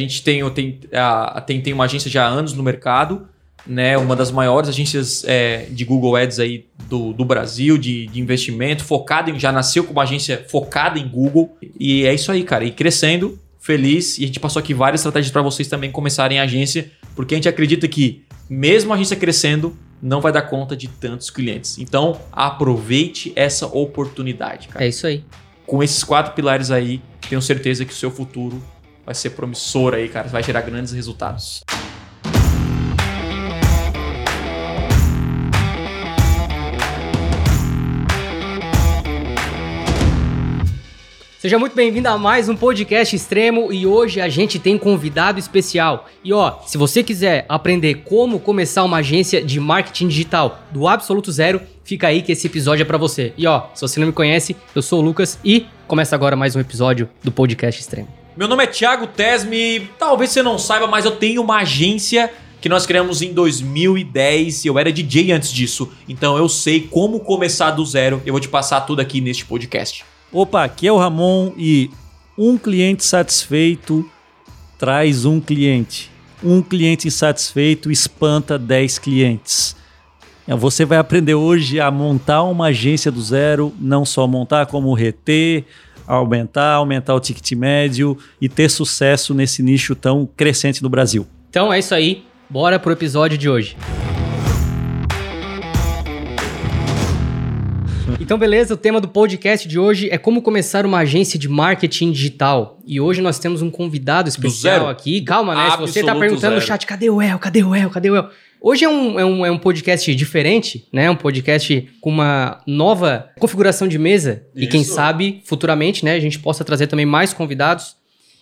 A gente tem, tem, a, tem, tem uma agência já há anos no mercado, né? Uma das maiores agências é, de Google Ads aí do, do Brasil, de, de investimento, focada em. Já nasceu com uma agência focada em Google. E é isso aí, cara. E crescendo, feliz. E a gente passou aqui várias estratégias para vocês também começarem a agência, porque a gente acredita que, mesmo a agência crescendo, não vai dar conta de tantos clientes. Então, aproveite essa oportunidade, cara. É isso aí. Com esses quatro pilares aí, tenho certeza que o seu futuro vai ser promissor aí, cara. Vai gerar grandes resultados. Seja muito bem-vindo a mais um podcast extremo e hoje a gente tem convidado especial. E ó, se você quiser aprender como começar uma agência de marketing digital do absoluto zero, fica aí que esse episódio é para você. E ó, se você não me conhece, eu sou o Lucas e começa agora mais um episódio do podcast extremo. Meu nome é Thiago Tesme. Talvez você não saiba, mas eu tenho uma agência que nós criamos em 2010 e eu era DJ antes disso. Então eu sei como começar do zero. Eu vou te passar tudo aqui neste podcast. Opa, aqui é o Ramon e um cliente satisfeito traz um cliente. Um cliente insatisfeito espanta 10 clientes. É, você vai aprender hoje a montar uma agência do zero, não só montar, como reter, aumentar, aumentar o ticket médio e ter sucesso nesse nicho tão crescente do Brasil. Então é isso aí, bora pro episódio de hoje. Então, beleza, o tema do podcast de hoje é como começar uma agência de marketing digital. E hoje nós temos um convidado especial aqui. Calma, né? Se você tá perguntando zero. no chat, cadê o El? Cadê o El? Cadê o El? Hoje é um, é, um, é um podcast diferente, né? Um podcast com uma nova configuração de mesa. Isso. E quem sabe, futuramente, né, a gente possa trazer também mais convidados.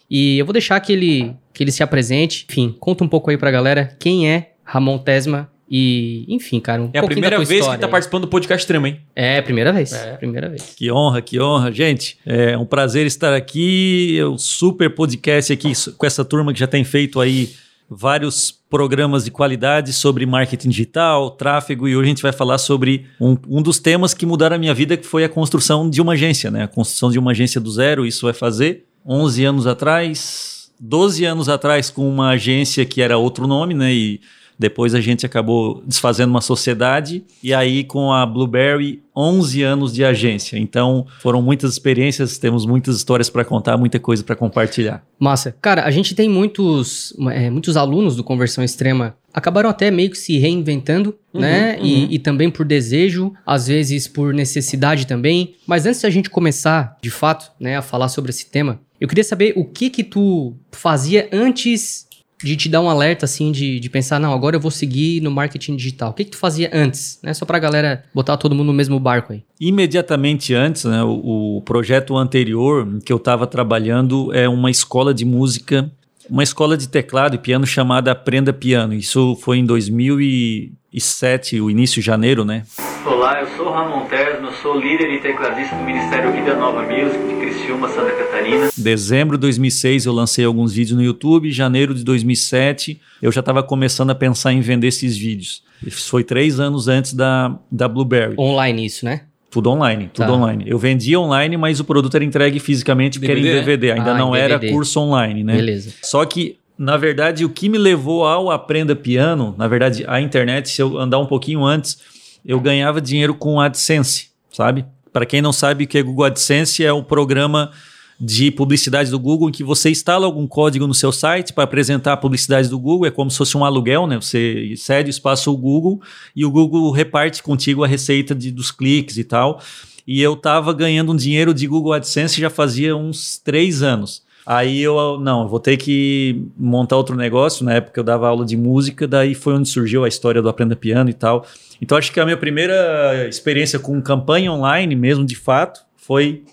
E eu vou deixar que ele, que ele se apresente. Enfim, conta um pouco aí pra galera quem é Ramon Tesma e, enfim, cara, um É a primeira vez que tá participando do podcast extremo, hein? É, primeira vez. É. Primeira vez. Que honra, que honra. Gente, é um prazer estar aqui. O super podcast aqui com essa turma que já tem feito aí vários programas de qualidade sobre marketing digital, tráfego, e hoje a gente vai falar sobre um, um dos temas que mudaram a minha vida, que foi a construção de uma agência, né? A construção de uma agência do zero, isso vai fazer 11 anos atrás, 12 anos atrás com uma agência que era outro nome, né? E depois a gente acabou desfazendo uma sociedade e aí com a Blueberry 11 anos de agência. Então foram muitas experiências, temos muitas histórias para contar, muita coisa para compartilhar. Massa. Cara, a gente tem muitos, é, muitos alunos do Conversão Extrema acabaram até meio que se reinventando, uhum, né? Uhum. E, e, também por desejo, às vezes por necessidade também. Mas antes de a gente começar, de fato, né, a falar sobre esse tema, eu queria saber o que que tu fazia antes de te dar um alerta, assim, de, de pensar, não, agora eu vou seguir no marketing digital? O que, que tu fazia antes, né? Só pra galera botar todo mundo no mesmo barco aí. Imediatamente antes, né, o, o projeto anterior que eu estava trabalhando é uma escola de música, uma escola de teclado e piano chamada Aprenda Piano. Isso foi em 2007, o início de janeiro, né? Olá, eu sou Ramon Terno, sou líder e tecladista do Ministério Vida Nova Music de Criciúma, Santa Catarina. Dezembro de 2006 eu lancei alguns vídeos no YouTube, janeiro de 2007 eu já estava começando a pensar em vender esses vídeos. Isso foi três anos antes da, da Blueberry. Online isso, né? Tudo online, tudo tá. online. Eu vendia online, mas o produto era entregue fisicamente porque DVD? era em DVD, ainda ah, não era curso online, né? Beleza. Só que na verdade, o que me levou ao Aprenda Piano, na verdade, a internet, se eu andar um pouquinho antes, eu ganhava dinheiro com AdSense, sabe? Para quem não sabe o que é Google AdSense, é um programa de publicidade do Google em que você instala algum código no seu site para apresentar a publicidade do Google, é como se fosse um aluguel, né? Você cede o espaço ao Google e o Google reparte contigo a receita de, dos cliques e tal. E eu estava ganhando um dinheiro de Google AdSense já fazia uns três anos. Aí eu, não, eu vou ter que montar outro negócio. Na época eu dava aula de música, daí foi onde surgiu a história do Aprenda Piano e tal. Então acho que a minha primeira experiência com campanha online, mesmo de fato, foi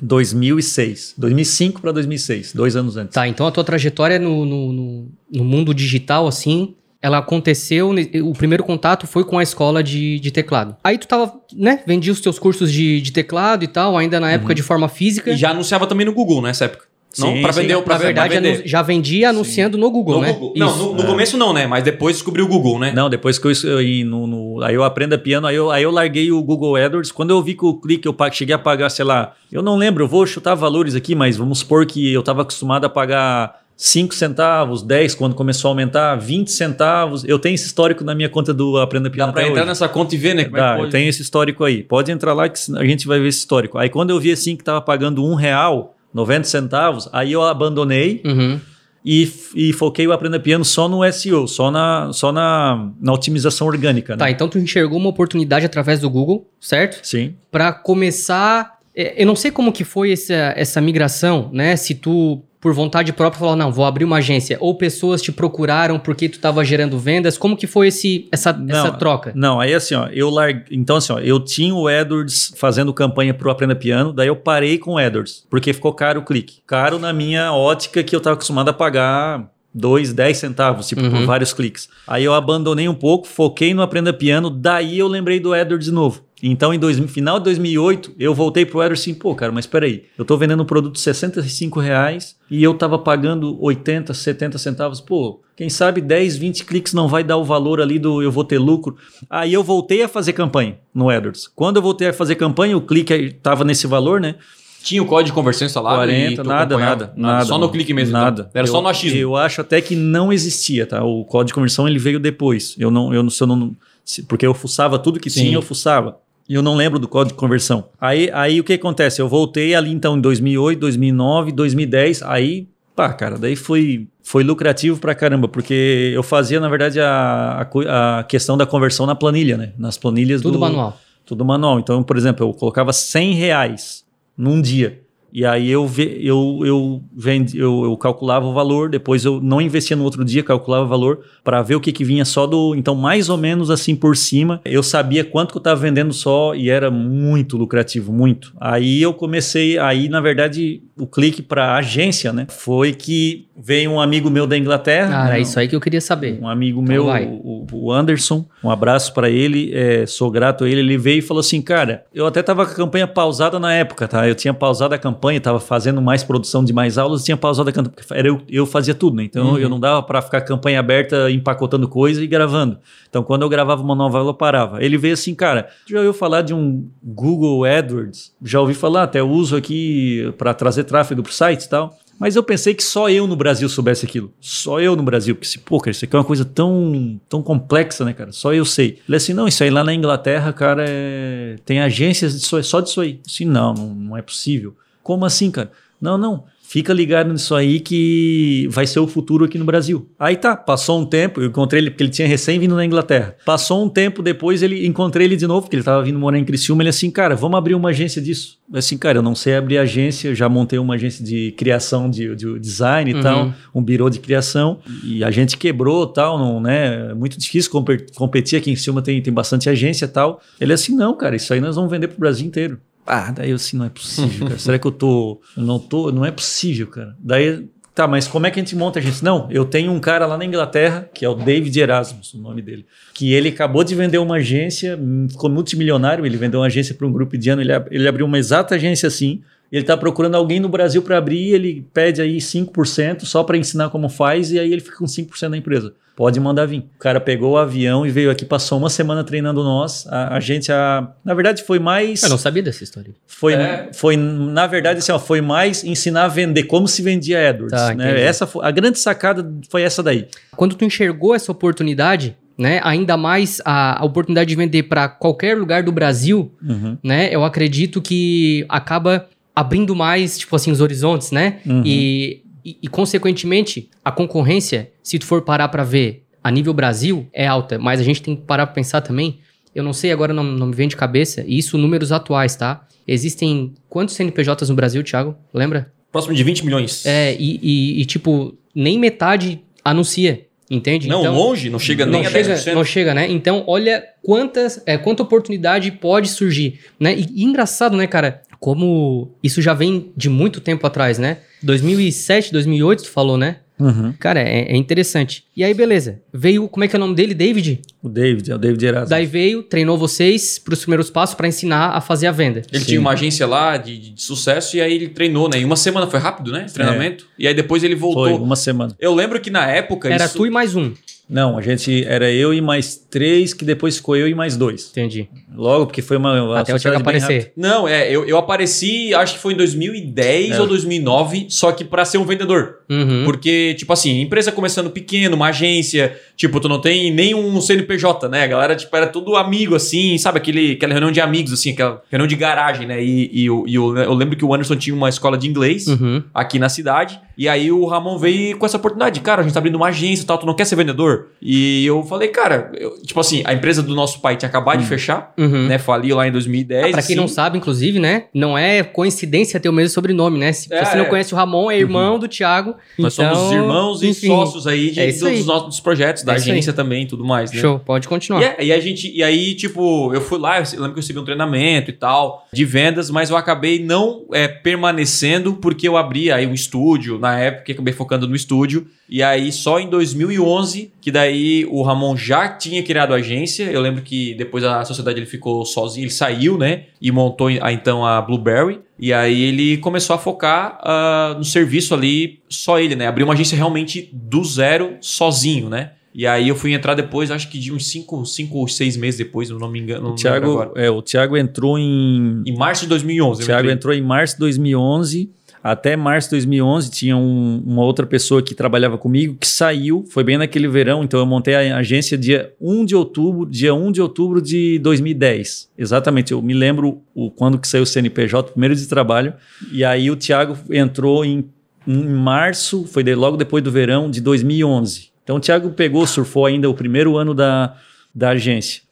2006. 2005 para 2006, dois anos antes. Tá, então a tua trajetória no, no, no, no mundo digital, assim, ela aconteceu, o primeiro contato foi com a escola de, de teclado. Aí tu tava, né, vendia os teus cursos de, de teclado e tal, ainda na época uhum. de forma física. E já anunciava também no Google nessa época. Não, para vender, para verdade, vender. já vendia anunciando sim. no Google, no né? Google. Não, no, no é. começo não, né? Mas depois descobriu o Google, né? Não, depois que eu, eu no, no, aí eu aprendo a piano, aí eu, aí eu larguei o Google AdWords. Quando eu vi que o clique eu cheguei a pagar, sei lá, eu não lembro, eu vou chutar valores aqui, mas vamos supor que eu estava acostumado a pagar 5 centavos, 10 quando começou a aumentar, 20 centavos. Eu tenho esse histórico na minha conta do Aprenda Piano. Dá pra entrar hoje. nessa conta e ver, né? Como é Dá, é eu tenho esse histórico aí. Pode entrar lá que a gente vai ver esse histórico. Aí quando eu vi assim que tava pagando um real, 90 centavos, aí eu abandonei. Uhum. E, e, foquei o Aprenda Piano só no SEO, só na, só na, na otimização orgânica. Né? Tá, então tu enxergou uma oportunidade através do Google, certo? Sim. Para começar. É, eu não sei como que foi essa, essa migração, né? Se tu por vontade própria falou, não, vou abrir uma agência, ou pessoas te procuraram porque tu estava gerando vendas, como que foi esse, essa, não, essa troca? Não, aí assim, ó, eu larguei, então assim, ó, eu tinha o AdWords fazendo campanha pro Aprenda Piano, daí eu parei com o AdWords, porque ficou caro o clique. Caro na minha ótica que eu estava acostumado a pagar 2, 10 centavos, tipo, uhum. por vários cliques. Aí eu abandonei um pouco, foquei no Aprenda Piano, daí eu lembrei do AdWords de novo. Então, em dois, final de 2008, eu voltei pro AdWords assim, pô, cara, mas espera aí, eu tô vendendo um produto de 65 reais e eu tava pagando 80, 70 centavos, pô, quem sabe 10, 20 cliques não vai dar o valor ali do eu vou ter lucro. Aí eu voltei a fazer campanha no AdWords. Quando eu voltei a fazer campanha, o clique tava nesse valor, né? Tinha o código de conversão instalado? 40, nada, nada, nada. Só no clique mesmo? Então? Nada. Então. Era eu, só no achismo? Eu acho até que não existia, tá? O código de conversão ele veio depois. Eu não, eu, se eu não, porque eu fuçava tudo que Sim. tinha, eu fuçava. E eu não lembro do código de conversão. Aí, aí o que acontece? Eu voltei ali então em 2008, 2009, 2010. Aí, pá, cara, daí foi, foi lucrativo pra caramba, porque eu fazia, na verdade, a, a, a questão da conversão na planilha, né? Nas planilhas Tudo do, manual. Tudo manual. Então, por exemplo, eu colocava 100 reais num dia. E aí eu, ve, eu, eu, vendi, eu, eu calculava o valor, depois eu não investia no outro dia, calculava o valor para ver o que, que vinha só do. Então, mais ou menos assim por cima, eu sabia quanto que eu estava vendendo só e era muito lucrativo, muito. Aí eu comecei, aí na verdade o clique para agência, né? Foi que veio um amigo meu da Inglaterra. Ah, era isso aí que eu queria saber. Um amigo então meu, o, o, Anderson, um abraço para ele, é, sou grato a ele. Ele veio e falou assim: Cara, eu até tava com a campanha pausada na época, tá? Eu tinha pausado a campanha, tava fazendo mais produção de mais aulas, tinha pausado a campanha, porque era eu, eu fazia tudo, né? Então uhum. eu não dava para ficar campanha aberta empacotando coisa e gravando. Então quando eu gravava uma nova aula, eu parava. Ele veio assim: Cara, já ouviu falar de um Google AdWords? Já ouvi falar, até uso aqui para trazer tráfego para o site e tal. Mas eu pensei que só eu no Brasil soubesse aquilo. Só eu no Brasil. Porque, pô, cara, isso aqui é uma coisa tão, tão complexa, né, cara? Só eu sei. Ele assim, não, isso aí lá na Inglaterra, cara, é... tem agências de só, só disso aí. Assim, não, não, não é possível. Como assim, cara? Não, não fica ligado nisso aí que vai ser o futuro aqui no Brasil. Aí tá, passou um tempo, eu encontrei ele, porque ele tinha recém vindo na Inglaterra. Passou um tempo depois, ele encontrei ele de novo, porque ele estava vindo morar em Criciúma, ele assim, cara, vamos abrir uma agência disso. Assim, cara, eu não sei abrir agência, eu já montei uma agência de criação de, de design e uhum. tal, um birô de criação, e a gente quebrou tal, não, né? É muito difícil competir aqui em cima, tem, tem bastante agência e tal. Ele assim, não, cara, isso aí nós vamos vender pro Brasil inteiro. Ah, daí eu assim, não é possível, cara. Será que eu tô. Eu não tô. Não é possível, cara. Daí. Tá, mas como é que a gente monta a gente? Não, eu tenho um cara lá na Inglaterra, que é o David Erasmus, o nome dele, que ele acabou de vender uma agência, ficou multimilionário, ele vendeu uma agência para um grupo de ano, ele, ele abriu uma exata agência assim, ele está procurando alguém no Brasil para abrir, ele pede aí 5% só para ensinar como faz, e aí ele fica com 5% da empresa. Pode mandar vir. O cara pegou o avião e veio aqui, passou uma semana treinando nós. A, a gente, a, na verdade, foi mais. Eu não sabia dessa história. Foi, é. foi na verdade, assim, ó, foi mais ensinar a vender, como se vendia AdWords. Tá, né? essa foi, a grande sacada foi essa daí. Quando tu enxergou essa oportunidade, né? Ainda mais a, a oportunidade de vender para qualquer lugar do Brasil, uhum. né? Eu acredito que acaba abrindo mais, tipo assim, os horizontes, né? Uhum. E e, e, consequentemente, a concorrência, se tu for parar para ver a nível Brasil, é alta. Mas a gente tem que parar pra pensar também. Eu não sei agora, não, não me vem de cabeça. E isso, números atuais, tá? Existem quantos CNPJs no Brasil, Thiago? Lembra? Próximo de 20 milhões. É, e, e, e tipo, nem metade anuncia. Entende? Não, então, longe, não chega não nem chega, a 10%. Não chega, né? Então, olha quantas, é, quanta oportunidade pode surgir, né? E, e engraçado, né, cara? Como isso já vem de muito tempo atrás, né? 2007, 2008, tu falou, né? Uhum. Cara, é, é, interessante. E aí, beleza. Veio, como é que é o nome dele? David? O David, é o David Erasmus. Daí veio, treinou vocês para os primeiros passos para ensinar a fazer a venda. Ele Sim. tinha uma agência lá de, de, sucesso e aí ele treinou, né? Em uma semana foi rápido, né? Esse treinamento. É. E aí depois ele voltou. Foi, uma semana. Eu lembro que na época. Era isso... tu e mais um. Não, a gente era eu e mais três, que depois ficou eu e mais dois. Entendi. Logo, porque foi uma. uma Até eu tinha que aparecer. Não, é, eu, eu apareci, acho que foi em 2010 é. ou 2009, só que para ser um vendedor. Uhum. Porque, tipo assim, empresa começando pequeno, uma agência, tipo, tu não tem nenhum CNPJ, né? A galera, tipo, era tudo amigo, assim, sabe? Aquele, aquela reunião de amigos, assim, aquela reunião de garagem, né? E, e, e eu, eu lembro que o Anderson tinha uma escola de inglês uhum. aqui na cidade. E aí o Ramon veio com essa oportunidade. Cara, a gente tá abrindo uma agência e tal, tu não quer ser vendedor? E eu falei, cara, eu, tipo assim, a empresa do nosso pai tinha acabado uhum. de fechar, uhum. né? Faliu lá em 2010. Ah, pra quem assim. não sabe, inclusive, né? Não é coincidência ter o mesmo sobrenome, né? Se é, você não conhece o Ramon, é irmão uhum. do Thiago. Nós então, somos irmãos enfim, e sócios aí, de, é dos, dos, nossos projetos, da é agência também e tudo mais, né? Show, pode continuar. E, é, e, a gente, e aí, tipo, eu fui lá, eu lembro que eu recebi um treinamento e tal, de vendas, mas eu acabei não é, permanecendo porque eu abri aí um estúdio na época, acabei focando focando no estúdio. E aí, só em 2011, que daí o Ramon já tinha criado a agência. Eu lembro que depois a sociedade ele ficou sozinho, ele saiu, né? E montou a, então a Blueberry. E aí ele começou a focar uh, no serviço ali, só ele, né? Abriu uma agência realmente do zero, sozinho, né? E aí eu fui entrar depois, acho que de uns 5 ou 6 meses depois, não me engano. O Thiago, é, o Thiago entrou em... Em março de 2011. O Thiago entrou em março de 2011 até março de 2011 tinha um, uma outra pessoa que trabalhava comigo que saiu, foi bem naquele verão, então eu montei a agência dia 1 de outubro, dia 1 de outubro de 2010. Exatamente, eu me lembro o, quando que saiu o CNPJ, primeiro de trabalho, e aí o Thiago entrou em, em março, foi de, logo depois do verão de 2011. Então o Thiago pegou, surfou ainda o primeiro ano da, da agência.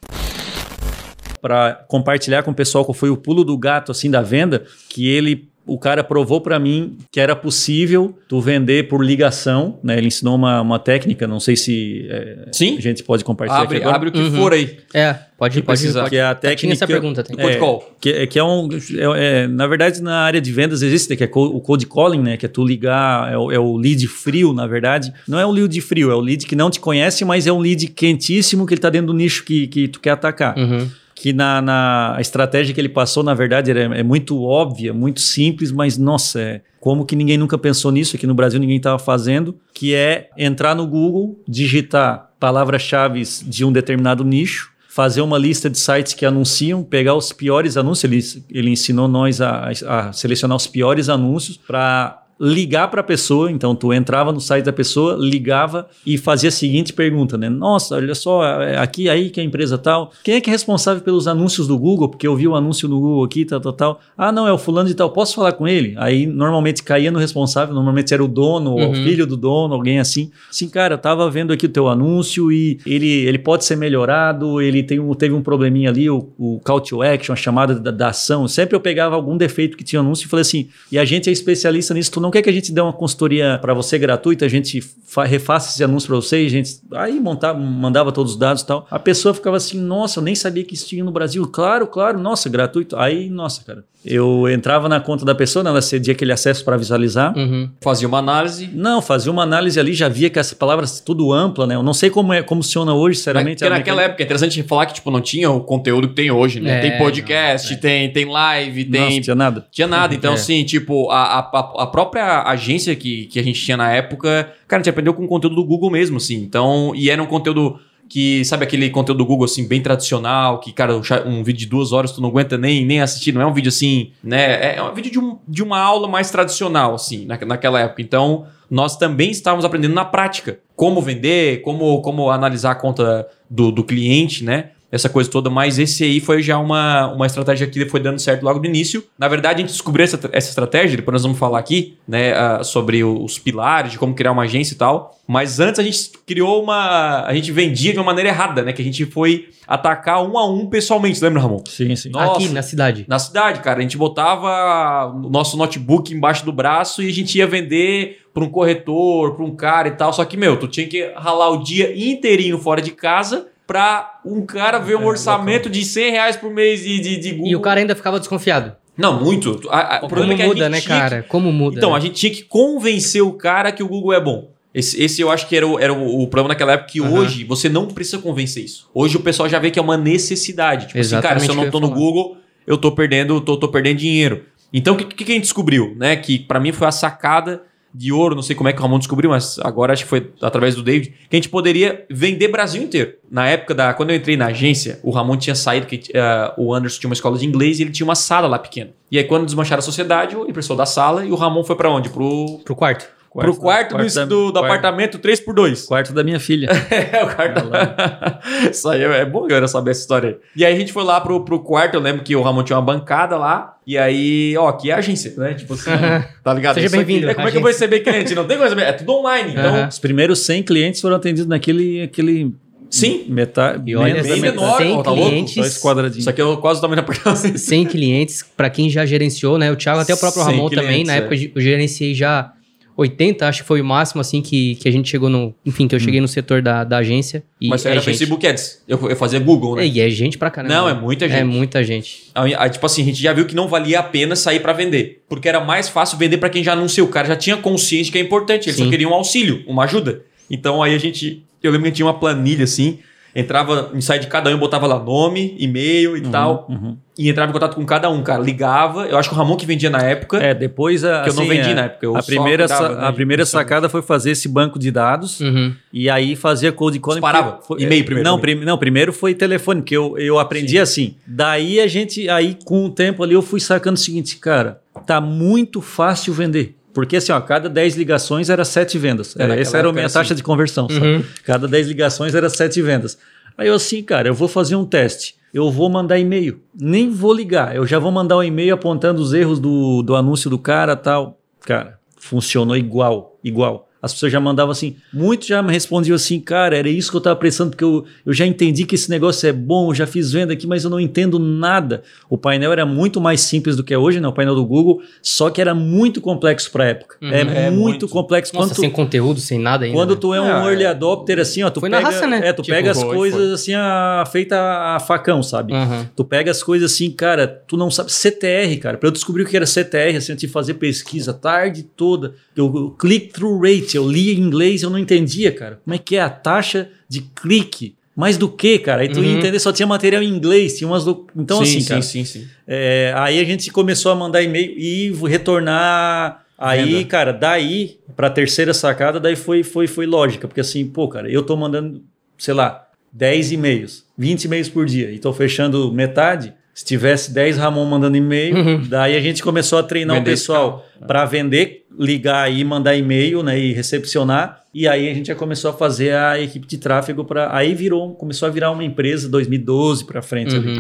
Para compartilhar com o pessoal qual foi o pulo do gato assim da venda, que ele o cara provou para mim que era possível tu vender por ligação, né? Ele ensinou uma, uma técnica, não sei se é, Sim? a gente pode compartilhar abre, aqui agora. Abre o que uhum. for aí. É, pode, pode precisar. Que é a técnica... essa pergunta. Tem. É, que, é, que é um... É, é, na verdade, na área de vendas existe, que é o cold calling, né? Que é tu ligar, é o, é o lead frio, na verdade. Não é o lead frio, é o lead que não te conhece, mas é um lead quentíssimo que ele tá dentro do nicho que, que tu quer atacar. Uhum que na, na a estratégia que ele passou, na verdade, é, é muito óbvia, muito simples, mas nossa, é, como que ninguém nunca pensou nisso? Aqui no Brasil ninguém estava fazendo, que é entrar no Google, digitar palavras-chave de um determinado nicho, fazer uma lista de sites que anunciam, pegar os piores anúncios. Ele, ele ensinou nós a, a selecionar os piores anúncios para ligar para a pessoa. Então, tu entrava no site da pessoa, ligava e fazia a seguinte pergunta, né? Nossa, olha só, é aqui aí que a empresa tal. Quem é que é responsável pelos anúncios do Google? Porque eu vi o anúncio no Google aqui, tal, tal, tal. Ah, não, é o fulano de tal. Posso falar com ele? Aí, normalmente caía no responsável, normalmente era o dono, uhum. ou o filho do dono, alguém assim. Sim, cara, eu tava vendo aqui o teu anúncio e ele, ele pode ser melhorado, ele tem um, teve um probleminha ali, o, o call to action, a chamada da, da ação. Sempre eu pegava algum defeito que tinha anúncio e falei assim, e a gente é especialista nisso, tu não não quer que a gente dê uma consultoria para você gratuita, a gente refaça esse anúncio para você, a gente aí montava, mandava todos os dados e tal. A pessoa ficava assim, nossa, eu nem sabia que isso tinha no Brasil. Claro, claro, nossa, gratuito. Aí, nossa, cara. Eu entrava na conta da pessoa, né, ela cedia aquele acesso para visualizar. Uhum. Fazia uma análise. Não, fazia uma análise ali, já via que essa palavra tudo ampla, né? Eu não sei como é como funciona hoje, sinceramente. Porque naquela época é interessante falar que tipo não tinha o conteúdo que tem hoje, né? É, tem podcast, não, é. tem tem live, tem Nossa, tinha nada. Tinha nada. Então, é. assim, tipo, a, a, a própria agência que, que a gente tinha na época, cara, a gente aprendeu com o conteúdo do Google mesmo, assim. Então, e era um conteúdo que, sabe aquele conteúdo do Google, assim, bem tradicional, que, cara, um vídeo de duas horas tu não aguenta nem, nem assistir, não é um vídeo assim, né? É, é um vídeo de, um, de uma aula mais tradicional, assim, na, naquela época. Então, nós também estávamos aprendendo na prática como vender, como, como analisar a conta do, do cliente, né? Essa coisa toda, mas esse aí foi já uma, uma estratégia que foi dando certo logo no início. Na verdade, a gente descobriu essa, essa estratégia, depois nós vamos falar aqui, né, uh, sobre os pilares, de como criar uma agência e tal. Mas antes a gente criou uma. A gente vendia de uma maneira errada, né? Que a gente foi atacar um a um pessoalmente, lembra, Ramon? Sim, sim. Nossa, Aqui na cidade. Na cidade, cara. A gente botava o nosso notebook embaixo do braço e a gente ia vender para um corretor, para um cara e tal. Só que, meu, tu tinha que ralar o dia inteirinho fora de casa para um cara ver um é, orçamento de 100 reais por mês de, de, de Google. E o cara ainda ficava desconfiado. Não, muito. A, a, o Como é muda, né, cara? Que... Como muda. Então, né? a gente tinha que convencer o cara que o Google é bom. Esse, esse eu acho que era o, era o, o problema naquela época, que uhum. hoje você não precisa convencer isso. Hoje o pessoal já vê que é uma necessidade. Tipo Exatamente assim, cara, se eu não tô no Google, eu tô perdendo, tô, tô perdendo dinheiro. Então, o que, que a gente descobriu? Né? Que para mim foi a sacada de ouro, não sei como é que o Ramon descobriu, mas agora acho que foi através do David, que a gente poderia vender Brasil inteiro. Na época da. Quando eu entrei na agência, o Ramon tinha saído, que uh, o Anderson tinha uma escola de inglês e ele tinha uma sala lá pequena. E aí, quando desmancharam a sociedade, ele precisou da sala e o Ramon foi para onde? Pro, pro quarto. Quarto pro quarto, quarto do, da, do, do quarto, apartamento 3x2. Quarto da minha filha. é, o quarto. Isso aí é bom galera saber essa história aí. E aí a gente foi lá pro, pro quarto, eu lembro que o Ramon tinha uma bancada lá. E aí, ó, aqui é a agência, né? Tipo assim, tá ligado? Seja bem-vindo. É, como é que eu vou receber cliente? Não tem coisa. É tudo online. Então. Os primeiros 100 clientes foram atendidos naquele. Aquele Sim. Metade. E olha, bem menor, 100 ó, tá clientes. Louco? Só quadradinho. Isso aqui é quase o tamanho da porta. 100 clientes, para quem já gerenciou, né? O Thiago, até o próprio Ramon também. Na é. época eu gerenciei já 80, acho que foi o máximo, assim, que, que a gente chegou no. Enfim, que eu cheguei hum. no setor da, da agência. E Mas é era gente. Facebook Ads. Eu, eu fazia Google, né? É, e é gente pra caramba. Não, é muita é gente. É muita gente. Aí, aí, tipo assim, a gente já viu que não valia a pena sair para vender. Porque era mais fácil vender para quem já anunciou. O cara já tinha consciência que é importante. Ele Sim. só queria um auxílio, uma ajuda. Então aí a gente. Eu lembro que tinha uma planilha assim entrava no site de cada um, botava lá nome, e-mail e uhum, tal. Uhum. E entrava em contato com cada um, cara. Ligava. Eu acho que o Ramon que vendia na época. É, depois a. Que assim, eu não assim, vendi é, na época. a primeira, cuidava, né, a primeira sacada foi fazer esse banco de dados. Uhum. E aí fazia cold calling. Disparava. Foi, e-mail primeiro. Não, prim, não, primeiro foi telefone, que eu, eu aprendi Sim. assim. Daí a gente. Aí com o tempo ali eu fui sacando o seguinte, cara, tá muito fácil vender. Porque assim, ó, cada 10 ligações era 7 vendas. Era, essa era a minha assim. taxa de conversão. Uhum. Cada 10 ligações era 7 vendas. Aí eu assim, cara, eu vou fazer um teste. Eu vou mandar e-mail. Nem vou ligar. Eu já vou mandar um e-mail apontando os erros do, do anúncio do cara tal. Cara, funcionou igual, igual. As pessoas já mandavam assim, muitos já me respondiam assim, cara, era isso que eu estava pensando, porque eu, eu já entendi que esse negócio é bom, eu já fiz venda aqui, mas eu não entendo nada. O painel era muito mais simples do que é hoje, né? O painel do Google, só que era muito complexo para a época. Uhum, é, é, muito, muito complexo. Nossa, sem conteúdo, sem nada ainda. Quando tu é um é, early adopter, assim, ó, tu foi pega, na raça, né? É, tu tipo, pega as foi, coisas foi. assim, a, feita a facão, sabe? Uhum. Tu pega as coisas assim, cara, tu não sabe. CTR, cara, para eu descobrir o que era CTR, assim, eu tive que fazer pesquisa a tarde toda. Eu, eu click-through rate, eu li em inglês eu não entendia, cara. Como é que é a taxa de clique? Mais do que, cara? Aí tu uhum. ia entender, só tinha material em inglês, tinha umas. Do... Então, sim, assim, cara. Sim, sim, sim. É, aí a gente começou a mandar e-mail e retornar. Aí, Venda. cara, daí pra terceira sacada, daí foi, foi, foi lógica. Porque assim, pô, cara, eu tô mandando, sei lá, 10 e-mails, 20 e-mails por dia e tô fechando metade. Se tivesse 10 Ramon mandando e-mail, uhum. daí a gente começou a treinar vender o pessoal para vender, ligar aí, mandar e-mail, né, e recepcionar. E aí a gente já começou a fazer a equipe de tráfego para aí virou, começou a virar uma empresa 2012 para frente uhum.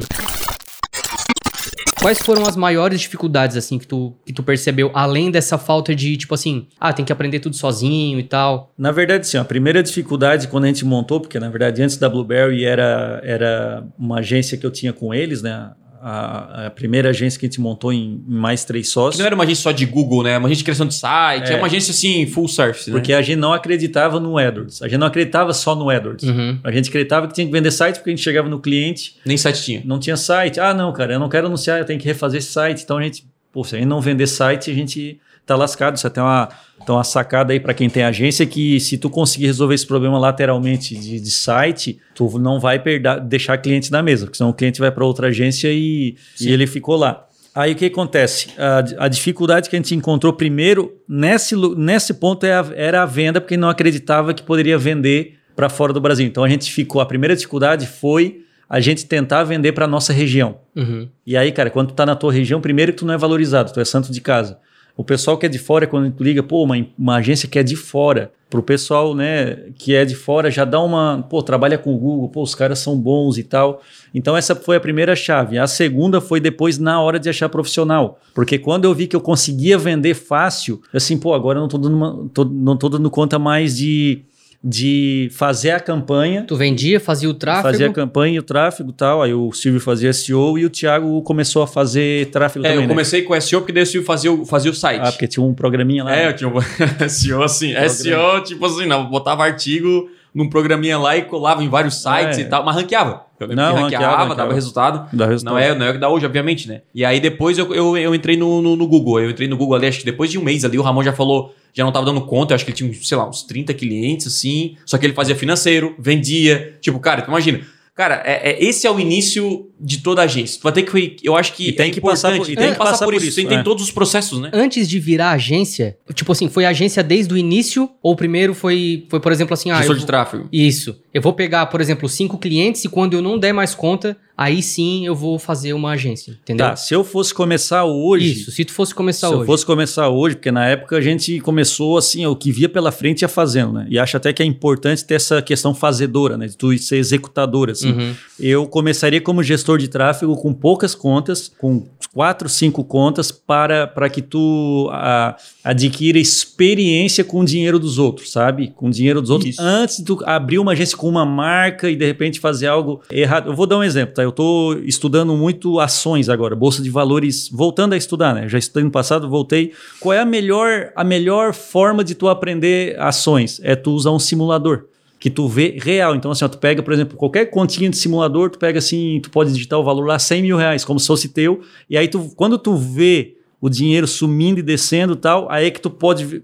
Quais foram as maiores dificuldades, assim, que tu, que tu percebeu, além dessa falta de, tipo assim, ah, tem que aprender tudo sozinho e tal? Na verdade, sim, a primeira dificuldade quando a gente montou, porque na verdade antes da Blueberry era, era uma agência que eu tinha com eles, né? A, a, primeira agência que a gente montou em, em mais três sócios. Que não era uma agência só de Google, né? Uma agência de criação de site, é, é uma agência assim, full service. Né? Porque né? a gente não acreditava no AdWords. A gente não acreditava só no AdWords. Uhum. A gente acreditava que tinha que vender site porque a gente chegava no cliente. Nem site tinha. Não tinha site. Ah, não, cara, eu não quero anunciar, eu tenho que refazer esse site. Então a gente, pô, se a gente não vender site, a gente tá lascado. Isso até uma, então uma sacada aí para quem tem agência que se tu conseguir resolver esse problema lateralmente de, de site, tu não vai perder, deixar cliente na mesa, porque senão o cliente vai para outra agência e, e, ele ficou lá. Aí o que acontece? A, a, dificuldade que a gente encontrou primeiro nesse, nesse ponto é era a venda, porque não acreditava que poderia vender para fora do Brasil. Então a gente ficou. A primeira dificuldade foi a gente tentar vender para nossa região. Uhum. E aí, cara, quando tu tá na tua região, primeiro que tu não é valorizado, tu é santo de casa. O pessoal que é de fora, quando liga, pô, uma, uma agência que é de fora, pro pessoal, né, que é de fora já dá uma, pô, trabalha com o Google, pô, os caras são bons e tal. Então essa foi a primeira chave. A segunda foi depois na hora de achar profissional, porque quando eu vi que eu conseguia vender fácil, assim, pô, agora eu não tô dando, uma, tô, não tô dando conta mais de de fazer a campanha. Tu vendia, fazia o tráfego? Fazia a campanha e o tráfego e tal. Aí o Silvio fazia SEO e o Thiago começou a fazer tráfego é, também. Eu né? comecei né? com SEO porque daí o Silvio fazia o, fazia o site. Ah, porque tinha um programinha lá. É, né? eu tinha um SEO assim. SEO, tipo assim, não, botava artigo num programinha lá e colava em vários sites é. e tal, mas ranqueava. Eu lembro não, que ranqueava, ranqueava, dava resultado. Dá resultado. Não é, não é o que dá hoje, obviamente, né? E aí depois eu, eu, eu entrei no, no, no, Google. Eu entrei no Google ali, acho que depois de um mês ali, o Ramon já falou, já não tava dando conta, eu acho que ele tinha, sei lá, uns 30 clientes, assim. Só que ele fazia financeiro, vendia. Tipo, cara, imagina. Cara, é, é, esse é o início de toda a agência. vai ter que. Eu acho que. E tem é que passar por, e tem que passar por isso. isso. Tem, é. todos os processos, né? Antes de virar agência, tipo assim, foi agência desde o início? Ou primeiro foi, foi por exemplo, assim. Ah, Gestor de tráfego. Isso. Eu vou pegar, por exemplo, cinco clientes e quando eu não der mais conta, aí sim eu vou fazer uma agência, entendeu? Tá, se eu fosse começar hoje... Isso, se tu fosse começar se hoje. Se eu fosse começar hoje, porque na época a gente começou assim, o que via pela frente ia fazendo, né? E acho até que é importante ter essa questão fazedora, né? De tu ser executador, assim. Uhum. Eu começaria como gestor de tráfego com poucas contas, com quatro, cinco contas, para, para que tu a, adquira experiência com o dinheiro dos outros, sabe? Com o dinheiro dos outros, Isso. antes de tu abrir uma agência com uma marca e de repente fazer algo errado. Eu vou dar um exemplo, tá? Eu estou estudando muito ações agora, bolsa de valores, voltando a estudar, né? Já estudei no passado, voltei. Qual é a melhor, a melhor forma de tu aprender ações? É tu usar um simulador que tu vê real. Então, assim, ó, tu pega, por exemplo, qualquer continha de simulador, tu pega assim, tu pode digitar o valor lá 100 mil reais, como se fosse teu, e aí tu, quando tu vê o dinheiro sumindo e descendo tal, aí é que tu pode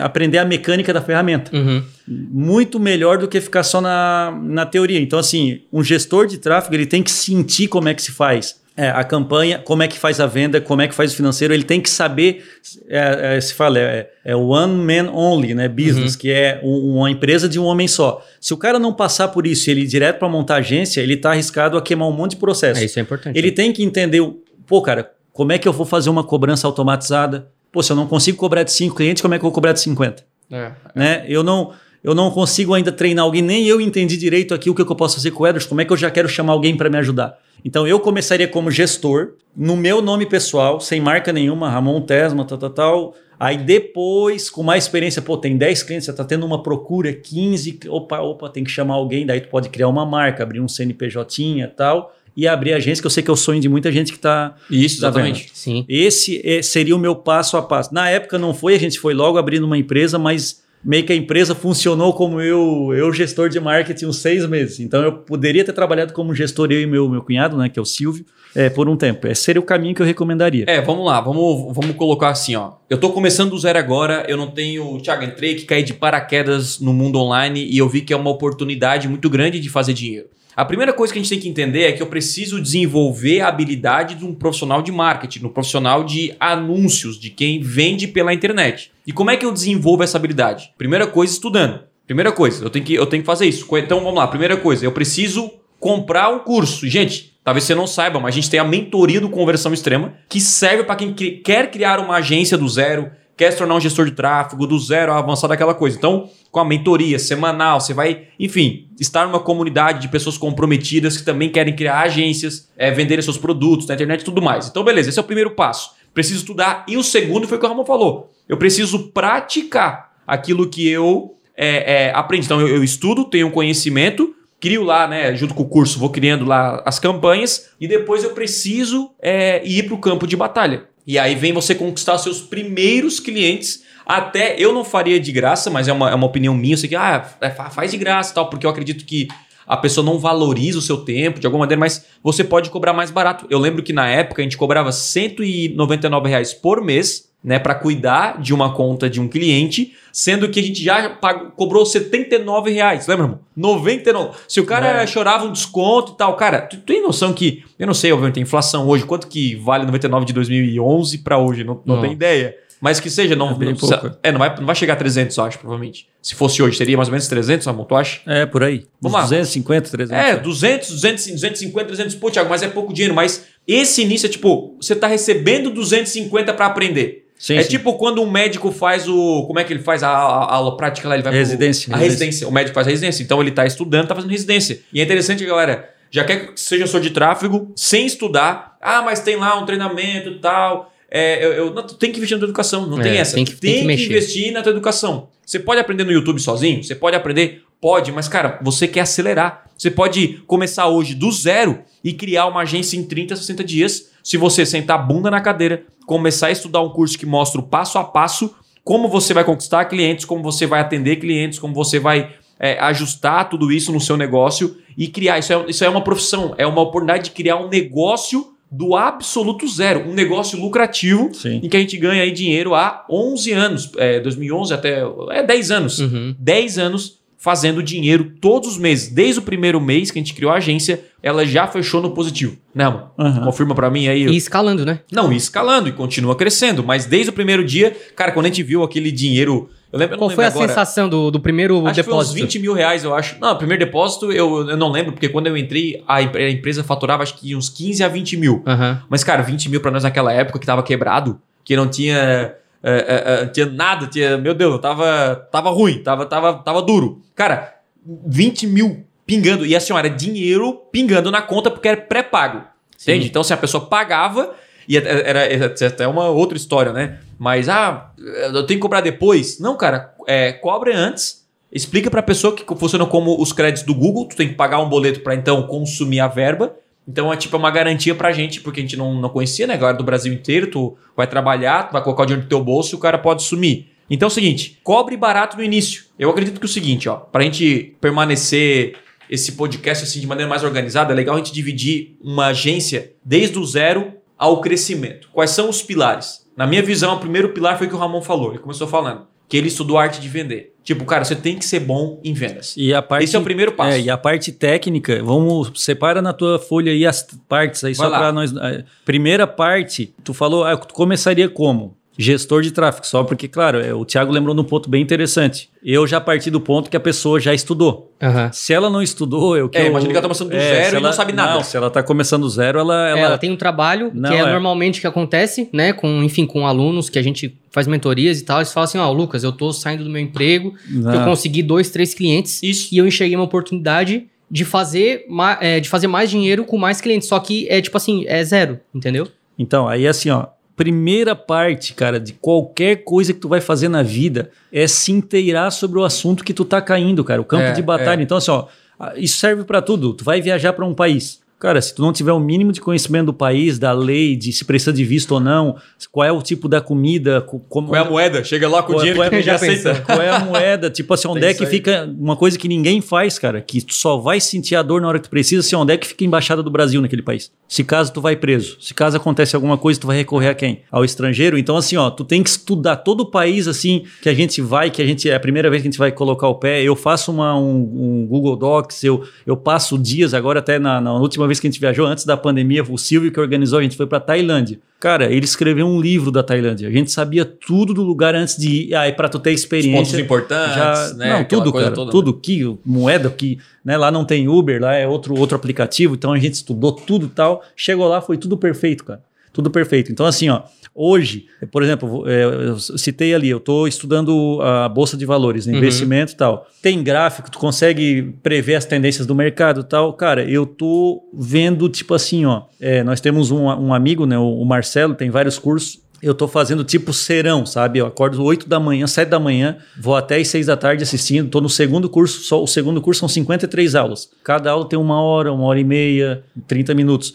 aprender a mecânica da ferramenta. Uhum. Muito melhor do que ficar só na, na teoria. Então, assim, um gestor de tráfego ele tem que sentir como é que se faz. É, a campanha, como é que faz a venda, como é que faz o financeiro, ele tem que saber, é, é, se fala, é, é one man only, né, business, uhum. que é um, uma empresa de um homem só. Se o cara não passar por isso ele ir direto para montar agência, ele está arriscado a queimar um monte de processo. É, isso é importante. Ele tem que entender, pô, cara, como é que eu vou fazer uma cobrança automatizada? Pô, se eu não consigo cobrar de 5 clientes, como é que eu vou cobrar de 50? É, né? Eu não eu não consigo ainda treinar alguém, nem eu entendi direito aqui o que eu posso fazer com o Edwards, como é que eu já quero chamar alguém para me ajudar. Então eu começaria como gestor, no meu nome pessoal, sem marca nenhuma, Ramon Tesma, tal, tal, tal. Aí depois, com mais experiência, pô, tem 10 clientes, você está tendo uma procura, 15, opa, opa, tem que chamar alguém, daí tu pode criar uma marca, abrir um CNPJ e tal e abrir agência, que eu sei que é o sonho de muita gente que está. Isso, tá exatamente. Vendo. Sim. Esse é, seria o meu passo a passo. Na época não foi, a gente foi logo abrindo uma empresa, mas meio que a empresa funcionou como eu, eu gestor de marketing uns seis meses. Então eu poderia ter trabalhado como gestor, eu e meu, meu cunhado, né, que é o Silvio, é, por um tempo. Esse seria o caminho que eu recomendaria. É, vamos lá, vamos, vamos colocar assim, ó. Eu tô começando do zero agora, eu não tenho. Thiago, entrei que caí de paraquedas no mundo online e eu vi que é uma oportunidade muito grande de fazer dinheiro. A primeira coisa que a gente tem que entender é que eu preciso desenvolver a habilidade de um profissional de marketing, um profissional de anúncios, de quem vende pela internet. E como é que eu desenvolvo essa habilidade? Primeira coisa, estudando. Primeira coisa, eu tenho que, eu tenho que fazer isso. Então vamos lá, primeira coisa, eu preciso comprar um curso. Gente, talvez você não saiba, mas a gente tem a mentoria do Conversão Extrema, que serve para quem quer criar uma agência do zero, quer se tornar um gestor de tráfego do zero avançar daquela coisa. Então, com a mentoria semanal, você vai, enfim, estar numa comunidade de pessoas comprometidas que também querem criar agências, é, venderem seus produtos na internet e tudo mais. Então, beleza, esse é o primeiro passo. Preciso estudar. E o segundo foi o que o Ramon falou. Eu preciso praticar aquilo que eu é, é, aprendi. Então, eu, eu estudo, tenho conhecimento, crio lá, né, junto com o curso, vou criando lá as campanhas e depois eu preciso é, ir para o campo de batalha. E aí vem você conquistar seus primeiros clientes. Até eu não faria de graça, mas é uma, é uma opinião minha. Eu sei que ah, é, faz de graça tal, porque eu acredito que a pessoa não valoriza o seu tempo de alguma maneira, mas você pode cobrar mais barato. Eu lembro que na época a gente cobrava 199 reais por mês né, para cuidar de uma conta de um cliente, sendo que a gente já pagou, cobrou 79 reais, lembra, irmão? 99. Se o cara é. chorava um desconto e tal, cara, tu, tu, tem noção que, eu não sei, obviamente, a inflação hoje, quanto que vale 99 de 2011 para hoje? Não, não, não, tem ideia. Mas que seja, não, é, não, precisa, é, não, vai, não vai chegar a 300, eu acho, provavelmente. Se fosse hoje, seria mais ou menos 300, Ramon, tu acha? É, por aí. Vamos 250, 300. É, 200, 200, 250, 300. Pô, Thiago, mas é pouco dinheiro. Mas esse início é tipo, você tá recebendo 250 para aprender. Sim, é sim. tipo quando um médico faz o. Como é que ele faz a, a aula prática lá? Ele vai residência. Pro, a residência. residência. O médico faz a residência. Então ele está estudando, está fazendo residência. E é interessante, galera. Já quer que seja só de tráfego, sem estudar. Ah, mas tem lá um treinamento e tal. É, eu, eu, não, tem que investir na tua educação, não é, tem essa. Tem que, tem tem que, que investir na tua educação. Você pode aprender no YouTube sozinho? Você pode aprender? Pode, mas, cara, você quer acelerar. Você pode começar hoje do zero e criar uma agência em 30, 60 dias se você sentar a bunda na cadeira, começar a estudar um curso que mostra o passo a passo como você vai conquistar clientes, como você vai atender clientes, como você vai é, ajustar tudo isso no seu negócio e criar. Isso é, isso é uma profissão, é uma oportunidade de criar um negócio do absoluto zero, um negócio lucrativo Sim. em que a gente ganha aí dinheiro há 11 anos, é, 2011 até é 10 anos. Uhum. 10 anos fazendo dinheiro todos os meses. Desde o primeiro mês que a gente criou a agência, ela já fechou no positivo. Né, mano? Uhum. Confirma para mim aí. E escalando, né? Não, e escalando e continua crescendo. Mas desde o primeiro dia, cara, quando a gente viu aquele dinheiro eu lembro, Qual foi a agora. sensação do, do primeiro acho depósito? Que foi uns 20 mil reais, eu acho. Não, o primeiro depósito eu, eu não lembro, porque quando eu entrei, a, a empresa faturava acho que uns 15 a 20 mil. Uhum. Mas, cara, 20 mil para nós naquela época que tava quebrado, que não tinha. É, é, é, tinha nada, tinha. Meu Deus, tava, tava ruim, tava, tava, tava duro. Cara, 20 mil pingando. E assim, era dinheiro pingando na conta porque era pré-pago. Entende? Então, se assim, a pessoa pagava e era, era até uma outra história, né? Mas, ah, eu tenho que cobrar depois. Não, cara, é, cobre antes. Explica para a pessoa que funciona como os créditos do Google. Tu tem que pagar um boleto para então consumir a verba. Então é tipo uma garantia pra gente, porque a gente não, não conhecia, né? Galera do Brasil inteiro, tu vai trabalhar, tu vai colocar o dinheiro no teu bolso e o cara pode sumir. Então é o seguinte, cobre barato no início. Eu acredito que é o seguinte, ó, pra gente permanecer esse podcast assim de maneira mais organizada, é legal a gente dividir uma agência desde o zero ao crescimento. Quais são os pilares? Na minha visão, o primeiro pilar foi o que o Ramon falou. Ele começou falando que ele estudou arte de vender. Tipo, cara, você tem que ser bom em vendas. E a parte, Esse é o primeiro passo. É, e a parte técnica, vamos, separa na tua folha aí as partes aí, Vai só para nós. primeira parte, tu falou, ah, tu começaria como? Gestor de tráfego, só porque, claro, é, o Thiago lembrou de um ponto bem interessante. Eu já parti do ponto que a pessoa já estudou. Uhum. Se ela não estudou, eu que. É, eu, imagina que ela está começando do é, zero e ela, não sabe nada. Não, se ela está começando do zero, ela. Ela... É, ela tem um trabalho não, que é, é, normalmente que acontece, né? Com, enfim, com alunos que a gente faz mentorias e tal. Eles falam assim: Ó, oh, Lucas, eu tô saindo do meu emprego, eu consegui dois, três clientes Isso. e eu enxerguei uma oportunidade de fazer, é, de fazer mais dinheiro com mais clientes. Só que é tipo assim, é zero, entendeu? Então, aí assim, ó, primeira parte, cara, de qualquer coisa que tu vai fazer na vida é se inteirar sobre o assunto que tu tá caindo, cara, o campo é, de batalha. É. Então, assim, ó, isso serve para tudo. Tu vai viajar para um país. Cara, se tu não tiver o mínimo de conhecimento do país, da lei, de se precisa de visto ou não, qual é o tipo da comida, como qual é a moeda, chega lá com o dinheiro qual que é, já aceita. Qual é a moeda? tipo assim, onde é que fica uma coisa que ninguém faz, cara, que tu só vai sentir a dor na hora que tu precisa, assim, onde é que fica a embaixada do Brasil naquele país? Se caso tu vai preso, se caso acontece alguma coisa, tu vai recorrer a quem? Ao estrangeiro. Então assim, ó, tu tem que estudar todo o país assim que a gente vai, que a gente é a primeira vez que a gente vai colocar o pé. Eu faço uma, um, um Google Docs, eu, eu passo dias agora até na, na última vez que a gente viajou antes da pandemia, o Silvio que organizou, a gente foi para Tailândia. Cara, ele escreveu um livro da Tailândia. A gente sabia tudo do lugar antes de ir. Aí, ah, para tu ter experiência. Os pontos importantes, já, né? Não, tudo, cara. Toda, tudo né? que moeda que, né? Lá não tem Uber, lá é outro outro aplicativo. Então a gente estudou tudo tal. Chegou lá, foi tudo perfeito, cara. Tudo perfeito. Então assim, ó, Hoje, por exemplo, é, eu citei ali, eu estou estudando a Bolsa de Valores, né, uhum. investimento e tal. Tem gráfico, tu consegue prever as tendências do mercado e tal. Cara, eu tô vendo, tipo assim, ó. É, nós temos um, um amigo, né? O Marcelo, tem vários cursos eu tô fazendo tipo serão, sabe? Eu acordo 8 da manhã, 7 da manhã, vou até as 6 da tarde assistindo, tô no segundo curso, só o segundo curso são 53 aulas. Cada aula tem uma hora, uma hora e meia, 30 minutos.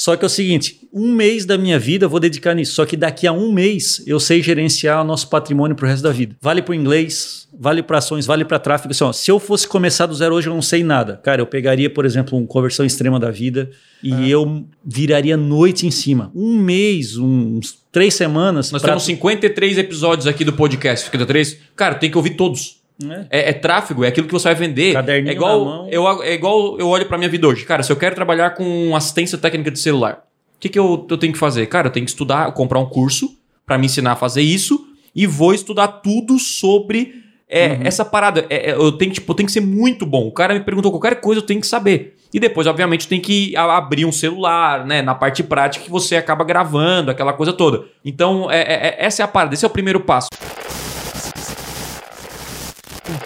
Só que é o seguinte, um mês da minha vida eu vou dedicar nisso. Só que daqui a um mês eu sei gerenciar o nosso patrimônio pro resto da vida. Vale para inglês, vale para ações, vale para tráfego. Assim, ó, se eu fosse começar do zero hoje, eu não sei nada. Cara, eu pegaria, por exemplo, uma conversão extrema da vida e é. eu viraria noite em cima. Um mês, uns três semanas. Nós pra... temos 53 episódios aqui do podcast 53. Cara, tem que ouvir todos. É. É, é. tráfego, é aquilo que você vai vender. Caderninho é igual, eu, é igual eu olho para minha vida hoje. Cara, se eu quero trabalhar com assistência técnica de celular, o que, que eu, eu tenho que fazer? Cara, eu tenho que estudar, comprar um curso para me ensinar a fazer isso e vou estudar tudo sobre é, uhum. essa parada. É, é, eu, tenho, tipo, eu tenho que ser muito bom. O cara me perguntou qualquer coisa, eu tenho que saber. E depois, obviamente, tem que abrir um celular, né? Na parte prática que você acaba gravando, aquela coisa toda. Então, é, é, é essa é a parada, esse é o primeiro passo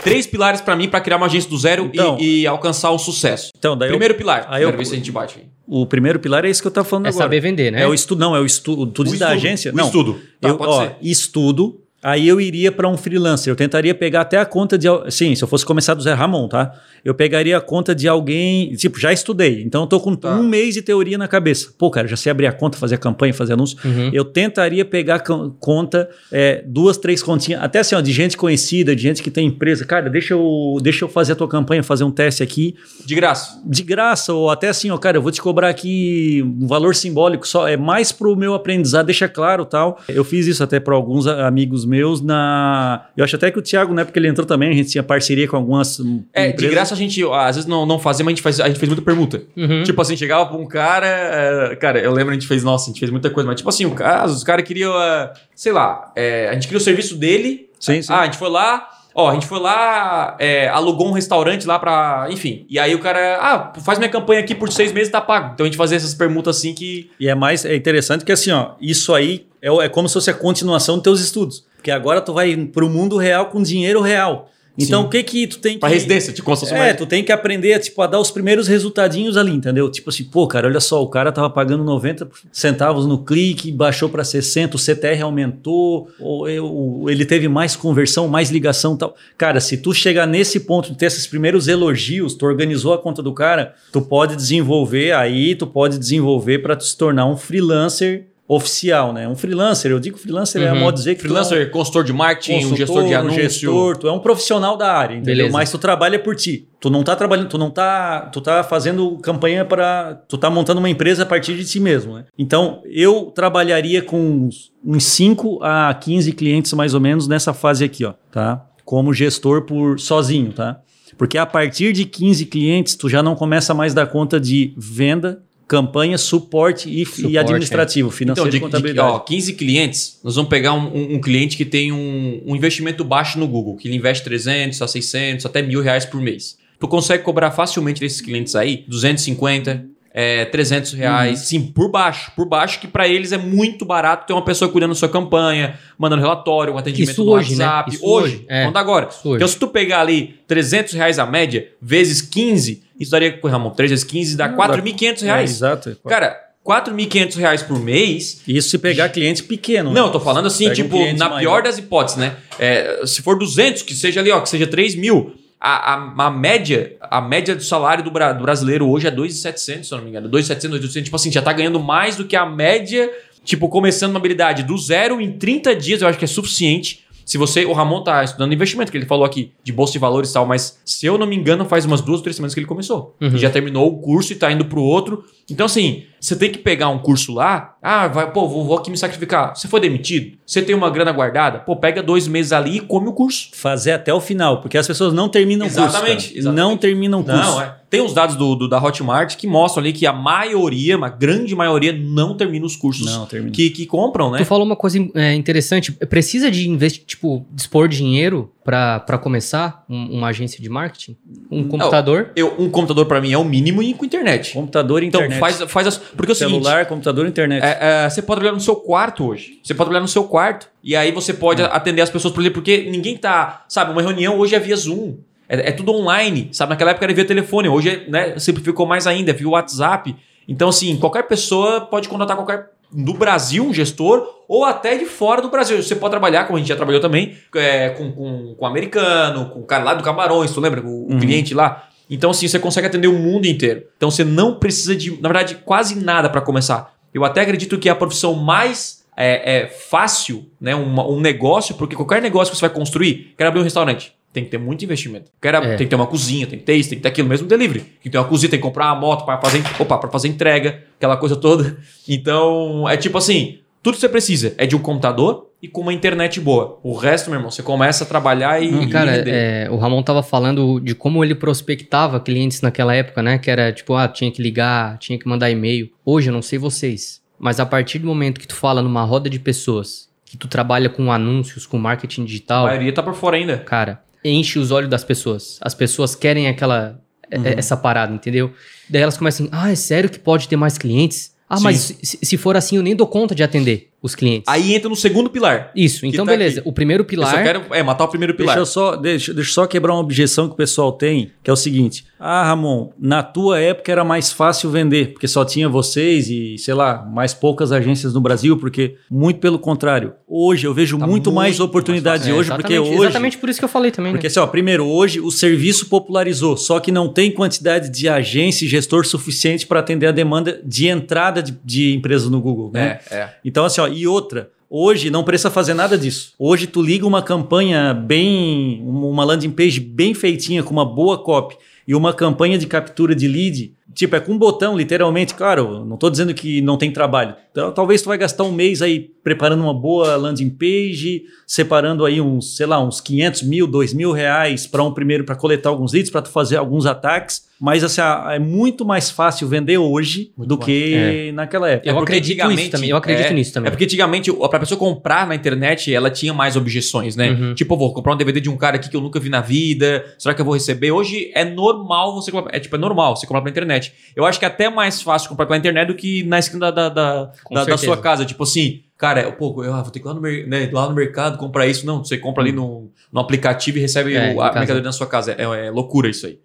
três pilares para mim para criar uma agência do zero então, e, e, alcançar o sucesso. Então, daí primeiro eu, pilar. Aí eu, ver se a gente bate. O primeiro pilar é isso que eu tava falando é agora. É saber vender, né? É o estudo, não, é o estudo. Tu diz da agência? O não. estudo. Tá, eu, ó, estudo, Aí eu iria para um freelancer. Eu tentaria pegar até a conta de. Sim, se eu fosse começar do Zé Ramon, tá? Eu pegaria a conta de alguém. Tipo, já estudei. Então eu tô com tá. um mês de teoria na cabeça. Pô, cara, já sei abrir a conta, fazer a campanha, fazer anúncio. Uhum. Eu tentaria pegar conta, é, duas, três continhas, até assim, ó, de gente conhecida, de gente que tem empresa. Cara, deixa eu, deixa eu fazer a tua campanha, fazer um teste aqui. De graça. De graça, ou até assim, ó, cara, eu vou te cobrar aqui um valor simbólico só. É mais pro meu aprendizado, deixa claro tal. Eu fiz isso até para alguns amigos meus meus na. Eu acho até que o Thiago, né, porque ele entrou também, a gente tinha parceria com algumas. É, empresas. de graça a gente, às vezes não, não fazia, mas a gente, faz, a gente fez muita permuta. Uhum. Tipo assim, chegava pra um cara. É, cara, eu lembro a gente fez, nossa, a gente fez muita coisa, mas tipo assim, o cara, os caras queriam, uh, sei lá, é, a gente queria o serviço dele. Sim, sim. Ah, a gente foi lá, Ó, a gente foi lá, é, alugou um restaurante lá pra. Enfim. E aí o cara, ah, faz minha campanha aqui por seis meses tá pago. Então a gente fazia essas permutas assim que. E é mais é interessante que assim, ó, isso aí é, é como se fosse a continuação dos teus estudos. Porque agora tu vai pro mundo real com dinheiro real. Então, Sim. o que que tu tem que... Pra residência, tipo, como É, tu tem que aprender, tipo, a dar os primeiros resultadinhos ali, entendeu? Tipo assim, pô, cara, olha só, o cara tava pagando 90 centavos no clique, baixou para 60, o CTR aumentou, ou, ou, ele teve mais conversão, mais ligação tal. Cara, se tu chegar nesse ponto de ter esses primeiros elogios, tu organizou a conta do cara, tu pode desenvolver aí, tu pode desenvolver para se tornar um freelancer oficial, né? Um freelancer, eu digo freelancer uhum. é uhum. modo de dizer que freelancer, é um consultor de marketing, um gestor de anúncio, um gestor, tu é um profissional da área, entendeu? Beleza. Mas tu trabalha por ti. Tu não tá trabalhando, tu não tá, tu tá fazendo campanha para, tu tá montando uma empresa a partir de ti mesmo, né? Então, eu trabalharia com uns 5 a 15 clientes mais ou menos nessa fase aqui, ó, tá? Como gestor por sozinho, tá? Porque a partir de 15 clientes, tu já não começa mais a dar conta de venda, campanha, suporte e, suporte, e administrativo, é. financeiro então, de, e contabilidade. De, ó, 15 clientes, nós vamos pegar um, um, um cliente que tem um, um, investimento baixo no Google, que ele investe 300 a 600, até mil reais por mês. Tu consegue cobrar facilmente desses clientes aí 250, é, 300 reais, uhum. sim, por baixo. Por baixo, que para eles é muito barato ter uma pessoa cuidando da sua campanha, mandando relatório, um atendimento Isso no hoje, né? WhatsApp. Né? hoje, hoje. É. agora. Então, se tu pegar ali 300 reais a média, vezes 15, isso daria, Ramon, 3 vezes 15 dá 4.500 reais. É, exato. Cara, 4.500 reais por mês. Isso se pegar cliente pequeno. Não, né? eu tô falando assim, tipo, um na maior. pior das hipóteses, né? É, se for 200, que seja ali, ó, que seja 3 mil a, a, a, média, a média do salário do, do brasileiro hoje é 2,700, se eu não me engano. 2,700, 2,800. Tipo assim, já tá ganhando mais do que a média, tipo, começando uma habilidade do zero em 30 dias, eu acho que é suficiente. Se você, o Ramon tá estudando investimento, que ele falou aqui, de bolsa de valores e tal, mas se eu não me engano, faz umas duas, três semanas que ele começou. Uhum. já terminou o curso e tá indo pro outro. Então, assim, você tem que pegar um curso lá. Ah, vai, pô, vou, vou aqui me sacrificar. Você foi demitido? Você tem uma grana guardada? Pô, pega dois meses ali e come o curso. Fazer até o final, porque as pessoas não terminam o curso. Exatamente. Não terminam o curso. Não, é. Tem uns dados do, do, da Hotmart que mostram ali que a maioria, uma grande maioria, não termina os cursos não, termina. Que, que compram, né? Tu falou uma coisa é, interessante. Precisa de investir, tipo, dispor dinheiro para começar um, uma agência de marketing? Um computador? Eu, um computador para mim é o mínimo e com internet. Computador e internet. Então faz, faz as. Porque é o Celular, seguinte, computador internet. É, é, você pode olhar no seu quarto hoje. Você pode olhar no seu quarto. E aí você pode é. atender as pessoas por ali, porque ninguém tá. Sabe, uma reunião hoje é via Zoom. É, é, tudo online. Sabe, naquela época era via telefone. Hoje né, simplificou mais ainda, é via WhatsApp. Então, assim, qualquer pessoa pode contratar qualquer do Brasil, um gestor, ou até de fora do Brasil. Você pode trabalhar, como a gente já trabalhou também, é, com, com, com americano, com o cara lá do Camarões, tu lembra? O, uhum. cliente lá. Então, assim, você consegue atender o mundo inteiro. Então, você não precisa de, na verdade, quase nada para começar. Eu até acredito que é a profissão mais é, é fácil, né, um, um negócio, porque qualquer negócio que você vai construir, quer abrir um restaurante tem que ter muito investimento. Quero, é. Tem que ter uma cozinha, tem que ter isso, tem que ter aquilo, mesmo delivery. Tem que ter uma cozinha, tem que comprar uma moto para fazer, opa, para fazer entrega, aquela coisa toda. Então, é tipo assim, tudo que você precisa é de um computador e com uma internet boa. O resto, meu irmão, você começa a trabalhar e. Hum, cara, e é, o Ramon tava falando de como ele prospectava clientes naquela época, né? Que era tipo, ah, tinha que ligar, tinha que mandar e-mail. Hoje, eu não sei vocês, mas a partir do momento que tu fala numa roda de pessoas, que tu trabalha com anúncios, com marketing digital. A maioria tá por fora ainda. Cara, enche os olhos das pessoas. As pessoas querem aquela é, uhum. essa parada, entendeu? Daí elas começam, ah, é sério que pode ter mais clientes? Ah, Sim. mas se, se for assim, eu nem dou conta de atender os clientes. Aí entra no segundo pilar. Isso, então tá beleza. Aqui. O primeiro pilar. Eu só quero é, matar o primeiro pilar. Deixa eu, só, deixa, deixa eu só quebrar uma objeção que o pessoal tem, que é o seguinte: Ah, Ramon, na tua época era mais fácil vender, porque só tinha vocês e, sei lá, mais poucas agências no Brasil, porque muito pelo contrário. Hoje eu vejo tá muito, muito, mais oportunidades hoje, porque hoje. Exatamente por isso que eu falei também. Porque, né? assim, ó, primeiro, hoje o serviço popularizou, só que não tem quantidade de agência e gestor suficiente para atender a demanda de entrada de, de empresas no Google, né? É, é. Então, assim, ó, e outra, Hoje não precisa fazer nada disso. Hoje tu liga uma campanha bem, uma landing page bem feitinha com uma boa copy e uma campanha de captura de lead, Tipo, é com um botão, literalmente. Claro, não estou dizendo que não tem trabalho. Então, talvez tu vai gastar um mês aí preparando uma boa landing page, separando aí uns, sei lá, uns 500 mil, 2 mil reais para um primeiro para coletar alguns leads, para tu fazer alguns ataques. Mas assim, é muito mais fácil vender hoje muito do que é. naquela época. Eu é acredito nisso também. Eu acredito é, nisso também. É porque antigamente, para a pessoa comprar na internet, ela tinha mais objeções, né? Uhum. Tipo, vou comprar um DVD de um cara aqui que eu nunca vi na vida. Será que eu vou receber? Hoje é normal você comprar. É tipo, é normal você comprar pela internet. Eu acho que é até mais fácil comprar pela internet do que na esquina da, da, da, da sua casa. Tipo assim, Cara, pô, eu ah, vou ter que ir lá no, né, lá no mercado comprar isso. Não, você compra ali no, no aplicativo e recebe é, o, a mercadoria na sua casa. É, é, loucura isso aí.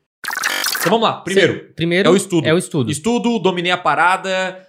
Então vamos lá. Primeiro, Sim, primeiro é o estudo. É o estudo. Estudo, dominei a parada,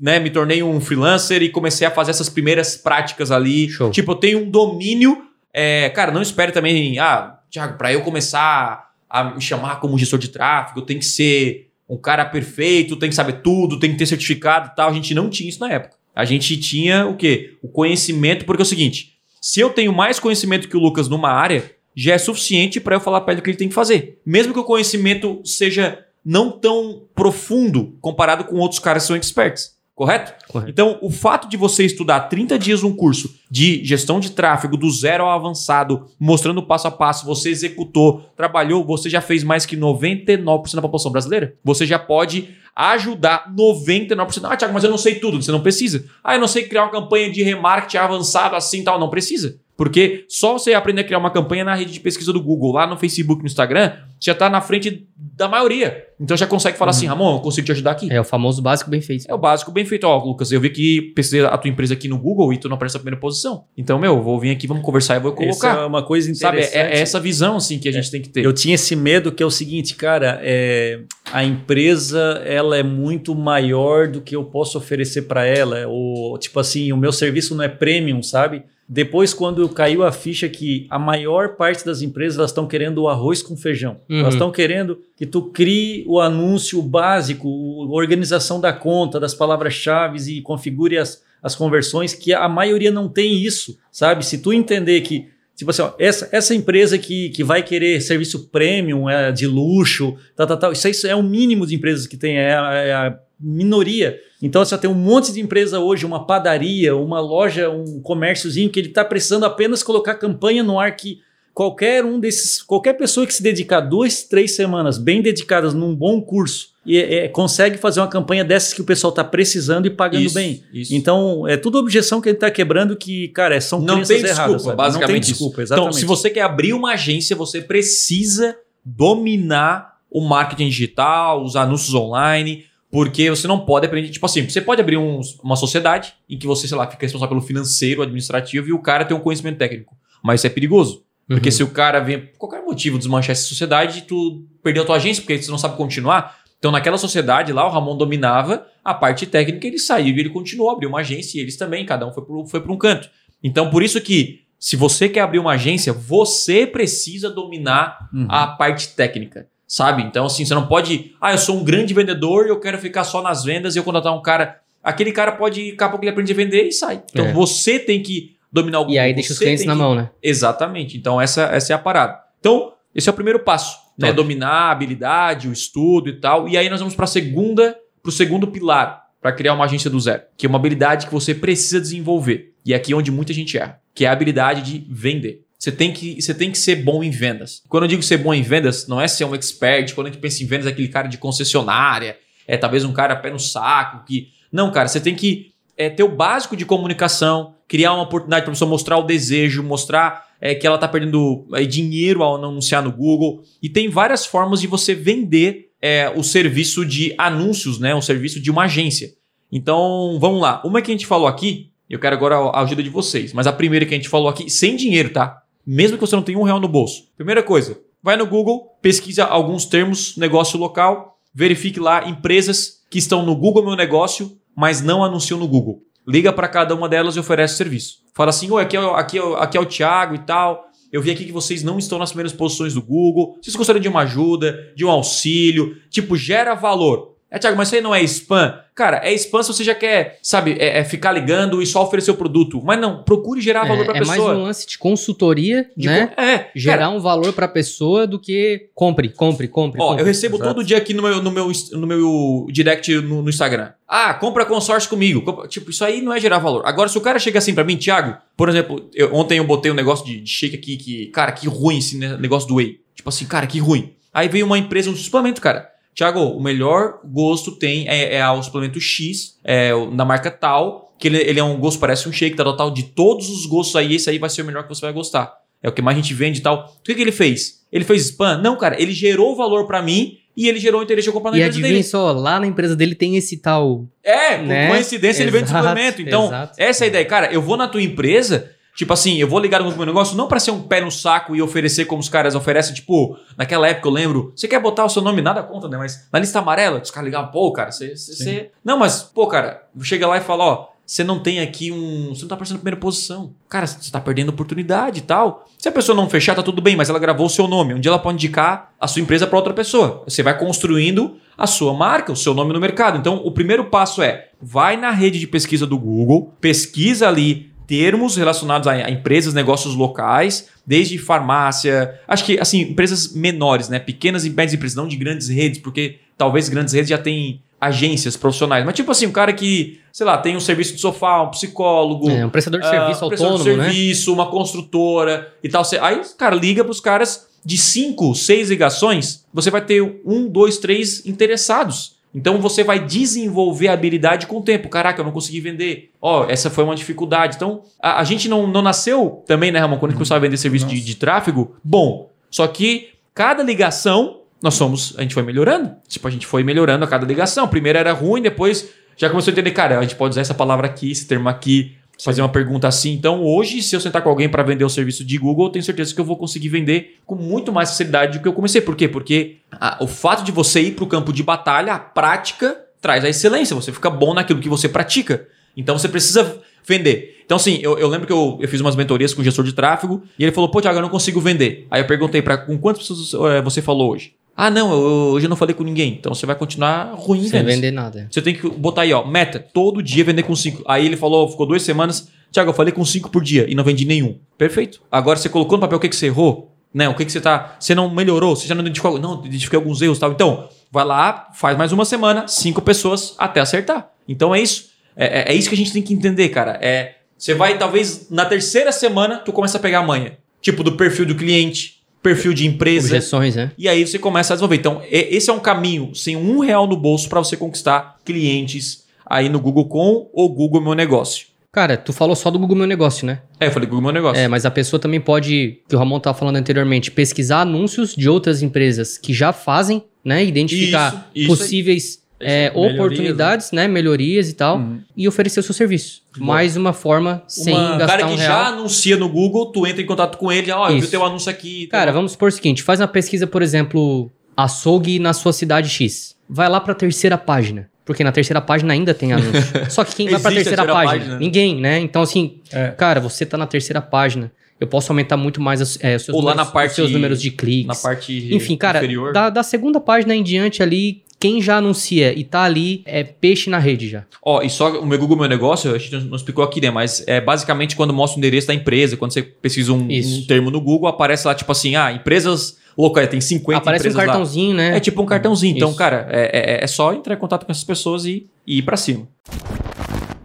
né? Me tornei um freelancer e comecei a fazer essas primeiras práticas ali. Show. Tipo, eu tenho um domínio. É, cara, não espere também. Ah, Thiago, para eu começar a me chamar como gestor de tráfego, eu tenho que ser um cara perfeito, tem que saber tudo, tem que ter certificado e tal. A gente não tinha isso na época. A gente tinha o quê? O conhecimento, porque é o seguinte: se eu tenho mais conhecimento que o Lucas numa área, já é suficiente para eu falar para ele o que ele tem que fazer. Mesmo que o conhecimento seja não tão profundo comparado com outros caras que são experts. Correto? Correto? Então, o fato de você estudar 30 dias um curso de gestão de tráfego do zero ao avançado, mostrando passo a passo, você executou, trabalhou, você já fez mais que 99% da população brasileira. Você já pode ajudar 99%. Ah, Tiago, mas eu não sei tudo. Você não precisa. Ah, eu não sei criar uma campanha de remarketing avançado assim tal. Não precisa. Porque só você aprender a criar uma campanha na rede de pesquisa do Google, lá no Facebook, no Instagram, já está na frente da maioria. Então já consegue falar assim, uhum. assim, Ramon, eu consigo te ajudar aqui. É o famoso básico bem feito. É o básico bem feito. Ó, Lucas, eu vi que pesquisei a tua empresa aqui no Google e tu não aparece na primeira posição. Então, meu, vou vir aqui, vamos conversar e vou colocar. Essa é uma coisa interessante. Sabe, é, é essa visão, assim, que a gente é, tem que ter. Eu tinha esse medo que é o seguinte, cara, é, a empresa, ela é muito maior do que eu posso oferecer para ela. Ou, tipo assim, o meu serviço não é premium, sabe? Depois, quando caiu a ficha que a maior parte das empresas estão querendo o arroz com feijão. Uhum. Elas estão querendo que tu crie o anúncio básico, a organização da conta, das palavras-chave e configure as, as conversões, que a maioria não tem isso, sabe? Se tu entender que Tipo assim, ó, essa, essa empresa que, que vai querer serviço premium, é, de luxo, tal, tal, tal, isso, isso é o mínimo de empresas que tem, é, é a minoria. Então você tem um monte de empresa hoje, uma padaria, uma loja, um comérciozinho que ele está precisando apenas colocar campanha no ar que qualquer um desses, qualquer pessoa que se dedicar duas, três semanas bem dedicadas num bom curso e é, consegue fazer uma campanha dessas que o pessoal está precisando e pagando isso, bem. Isso. Então é tudo objeção que ele está quebrando que cara é, são não tem desculpa, erradas, basicamente não tem desculpa, exatamente. Então se você quer abrir uma agência você precisa dominar o marketing digital, os anúncios online porque você não pode aprender, tipo assim, você pode abrir um, uma sociedade em que você, sei lá, fica responsável pelo financeiro, administrativo e o cara tem um conhecimento técnico. Mas isso é perigoso. Porque uhum. se o cara vem, por qualquer motivo, desmanchar essa sociedade, tu perdeu a tua agência, porque você não sabe continuar. Então, naquela sociedade lá, o Ramon dominava a parte técnica, ele saiu e ele continuou, abriu uma agência e eles também, cada um foi para foi um canto. Então, por isso que, se você quer abrir uma agência, você precisa dominar uhum. a parte técnica sabe? Então, assim, você não pode. Ah, eu sou um grande vendedor e eu quero ficar só nas vendas e eu contratar um cara. Aquele cara pode, daqui a pouco ele aprende a vender e sai. Então, é. você tem que dominar o Google. E aí deixa os clientes na que... mão, né? Exatamente. Então, essa, essa é a parada. Então, esse é o primeiro passo, né? Dominar a habilidade, o estudo e tal. E aí nós vamos para a segunda, para o segundo pilar, para criar uma agência do zero, que é uma habilidade que você precisa desenvolver. E é aqui onde muita gente erra, que é a habilidade de vender. Você tem, que, você tem que ser bom em vendas. Quando eu digo ser bom em vendas, não é ser um expert. Quando a gente pensa em vendas, é aquele cara de concessionária, é talvez um cara pé no saco. que Não, cara, você tem que é, ter o básico de comunicação, criar uma oportunidade para a pessoa mostrar o desejo, mostrar é, que ela está perdendo é, dinheiro ao anunciar no Google. E tem várias formas de você vender é, o serviço de anúncios, né? o serviço de uma agência. Então, vamos lá. Uma que a gente falou aqui, eu quero agora a ajuda de vocês. Mas a primeira que a gente falou aqui, sem dinheiro, tá? Mesmo que você não tenha um real no bolso. Primeira coisa, vai no Google, pesquisa alguns termos, negócio local, verifique lá empresas que estão no Google Meu Negócio, mas não anunciam no Google. Liga para cada uma delas e oferece serviço. Fala assim, oi, aqui é, aqui, é, aqui é o Thiago e tal. Eu vi aqui que vocês não estão nas primeiras posições do Google. Vocês gostariam de uma ajuda, de um auxílio? Tipo, gera valor. É, Thiago, mas isso aí não é spam? Cara, é spam se você já quer, sabe, é, é ficar ligando e só oferecer o produto. Mas não, procure gerar valor para a pessoa. É mais um lance de consultoria, de né? Co é. Gerar cara, um valor para a pessoa do que compre, compre, compre. Ó, compre. eu recebo Exato. todo dia aqui no meu, no meu, no meu direct no, no Instagram. Ah, compra consórcio comigo. Compra, tipo, isso aí não é gerar valor. Agora, se o cara chega assim para mim, Thiago, por exemplo, eu, ontem eu botei um negócio de, de shake aqui que, cara, que ruim esse negócio do whey. Tipo assim, cara, que ruim. Aí veio uma empresa, um suplemento, cara. Tiago, o melhor gosto tem é, é o suplemento X, é, da marca tal, que ele, ele é um gosto, parece um shake, tá total de todos os gostos aí, esse aí vai ser o melhor que você vai gostar. É o que mais a gente vende e tal. O que, que ele fez? Ele fez spam? Não, cara, ele gerou valor para mim e ele gerou interesse de eu comprar na e empresa dele. E só, lá na empresa dele tem esse tal... É, por né? coincidência exato, ele vende suplemento. Então, exato. essa é a ideia. Cara, eu vou na tua empresa Tipo assim, eu vou ligar no meu negócio não para ser um pé no saco e oferecer como os caras oferecem, tipo, naquela época eu lembro, você quer botar o seu nome, nada contra, né? Mas na lista amarela, os caras ligavam, pô, cara, você, você. Não, mas, pô, cara, chega lá e fala, ó, você não tem aqui um. Você não tá aparecendo na primeira posição. Cara, você tá perdendo oportunidade e tal. Se a pessoa não fechar, tá tudo bem, mas ela gravou o seu nome. Um dia ela pode indicar a sua empresa para outra pessoa. Você vai construindo a sua marca, o seu nome no mercado. Então, o primeiro passo é: vai na rede de pesquisa do Google, pesquisa ali termos relacionados a, empresas, negócios locais, desde farmácia, acho que assim, empresas menores, né? Pequenas e médias empresas, não de grandes redes, porque talvez grandes redes já têm agências profissionais. Mas tipo assim, um cara que, sei lá, tem um serviço de sofá, um psicólogo. É, um prestador de uh, serviço um prestador autônomo, de né? serviço, né? uma construtora e tal. Aí, cara, liga para os caras de cinco, seis ligações, você vai ter um, dois, três interessados. Então você vai desenvolver a habilidade com o tempo. Caraca, eu não consegui vender. Ó, oh, essa foi uma dificuldade. Então, a, a, gente não, não nasceu também, né, Ramon, quando a gente começou a vender serviço de, de, tráfego, bom. Só que cada ligação, nós somos, a gente foi melhorando. Tipo, a gente foi melhorando a cada ligação. Primeiro era ruim, depois já começou a entender, cara, a gente pode usar essa palavra aqui, esse termo aqui, fazer uma pergunta assim. Então, hoje, se eu sentar com alguém para vender o serviço de Google, eu tenho certeza que eu vou conseguir vender com muito mais facilidade do que eu comecei. Por quê? Porque a, o fato de você ir para o campo de batalha, a prática traz a excelência. Você fica bom naquilo que você pratica. Então, você precisa vender. Então, assim, eu, eu lembro que eu, eu, fiz umas mentorias com o gestor de tráfego e ele falou: pô, Thiago, eu não consigo vender. Aí eu perguntei para com quantas pessoas é, você falou hoje? Ah, não, eu, hoje eu não falei com ninguém. Então você vai continuar ruim Sem vender nada. Você tem que botar aí, ó, meta, todo dia vender com cinco. Aí ele falou, ficou duas semanas. Tiago, eu falei com cinco por dia e não vendi nenhum. Perfeito. Agora você colocou no papel o que, que você errou, né? O que, que você tá. Você não melhorou, você já não identificou. Não, identifiquei alguns erros e tal. Então, vai lá, faz mais uma semana, cinco pessoas até acertar. Então é isso. É, é, é isso que a gente tem que entender, cara. É. Você vai, talvez, na terceira semana, tu começa a pegar a manha. Tipo, do perfil do cliente, perfil de empresa. Objeções, né? E aí você começa a desenvolver. Então, esse é um caminho sem um real no bolso para você conquistar clientes aí no Google com o Google Meu Negócio. Cara, tu falou só do Google Meu Negócio, né? É, eu falei Google Meu Negócio. É, mas a pessoa também pode, que o Ramon estava falando anteriormente, pesquisar anúncios de outras empresas que já fazem, né? Identificar isso, isso possíveis é, oportunidades, né? Melhorias e tal, uhum. e oferecer o seu serviço. Mais uma forma sem uma, gastar cara que um já anuncia no Google, tu entra em contato com ele, ó, oh, eu vi o teu anúncio aqui. Cara, vamos supor o seguinte, faz uma pesquisa, por exemplo, açougue na sua cidade X. Vai lá para a terceira página. Porque na terceira página ainda tem anúncio. Só que quem vai para a terceira página? página? Ninguém, né? Então, assim, é. cara, você tá na terceira página. Eu posso aumentar muito mais é, os, seus Ou números, lá na parte, os seus números de cliques. Na parte Enfim, cara, da, da, segunda página em diante ali, quem já anuncia e tá ali é peixe na rede já. Ó, e só o meu Google Meu Negócio, a gente não explicou aqui, né? Mas é basicamente quando mostra o endereço da empresa, quando você pesquisa um, um termo no Google, aparece lá tipo assim, ah, empresas locais, tem 50 Aparece um cartãozinho, lá. né? É tipo um cartãozinho. Então, cara, é, é, é só entrar em contato com essas pessoas e, e ir para cima.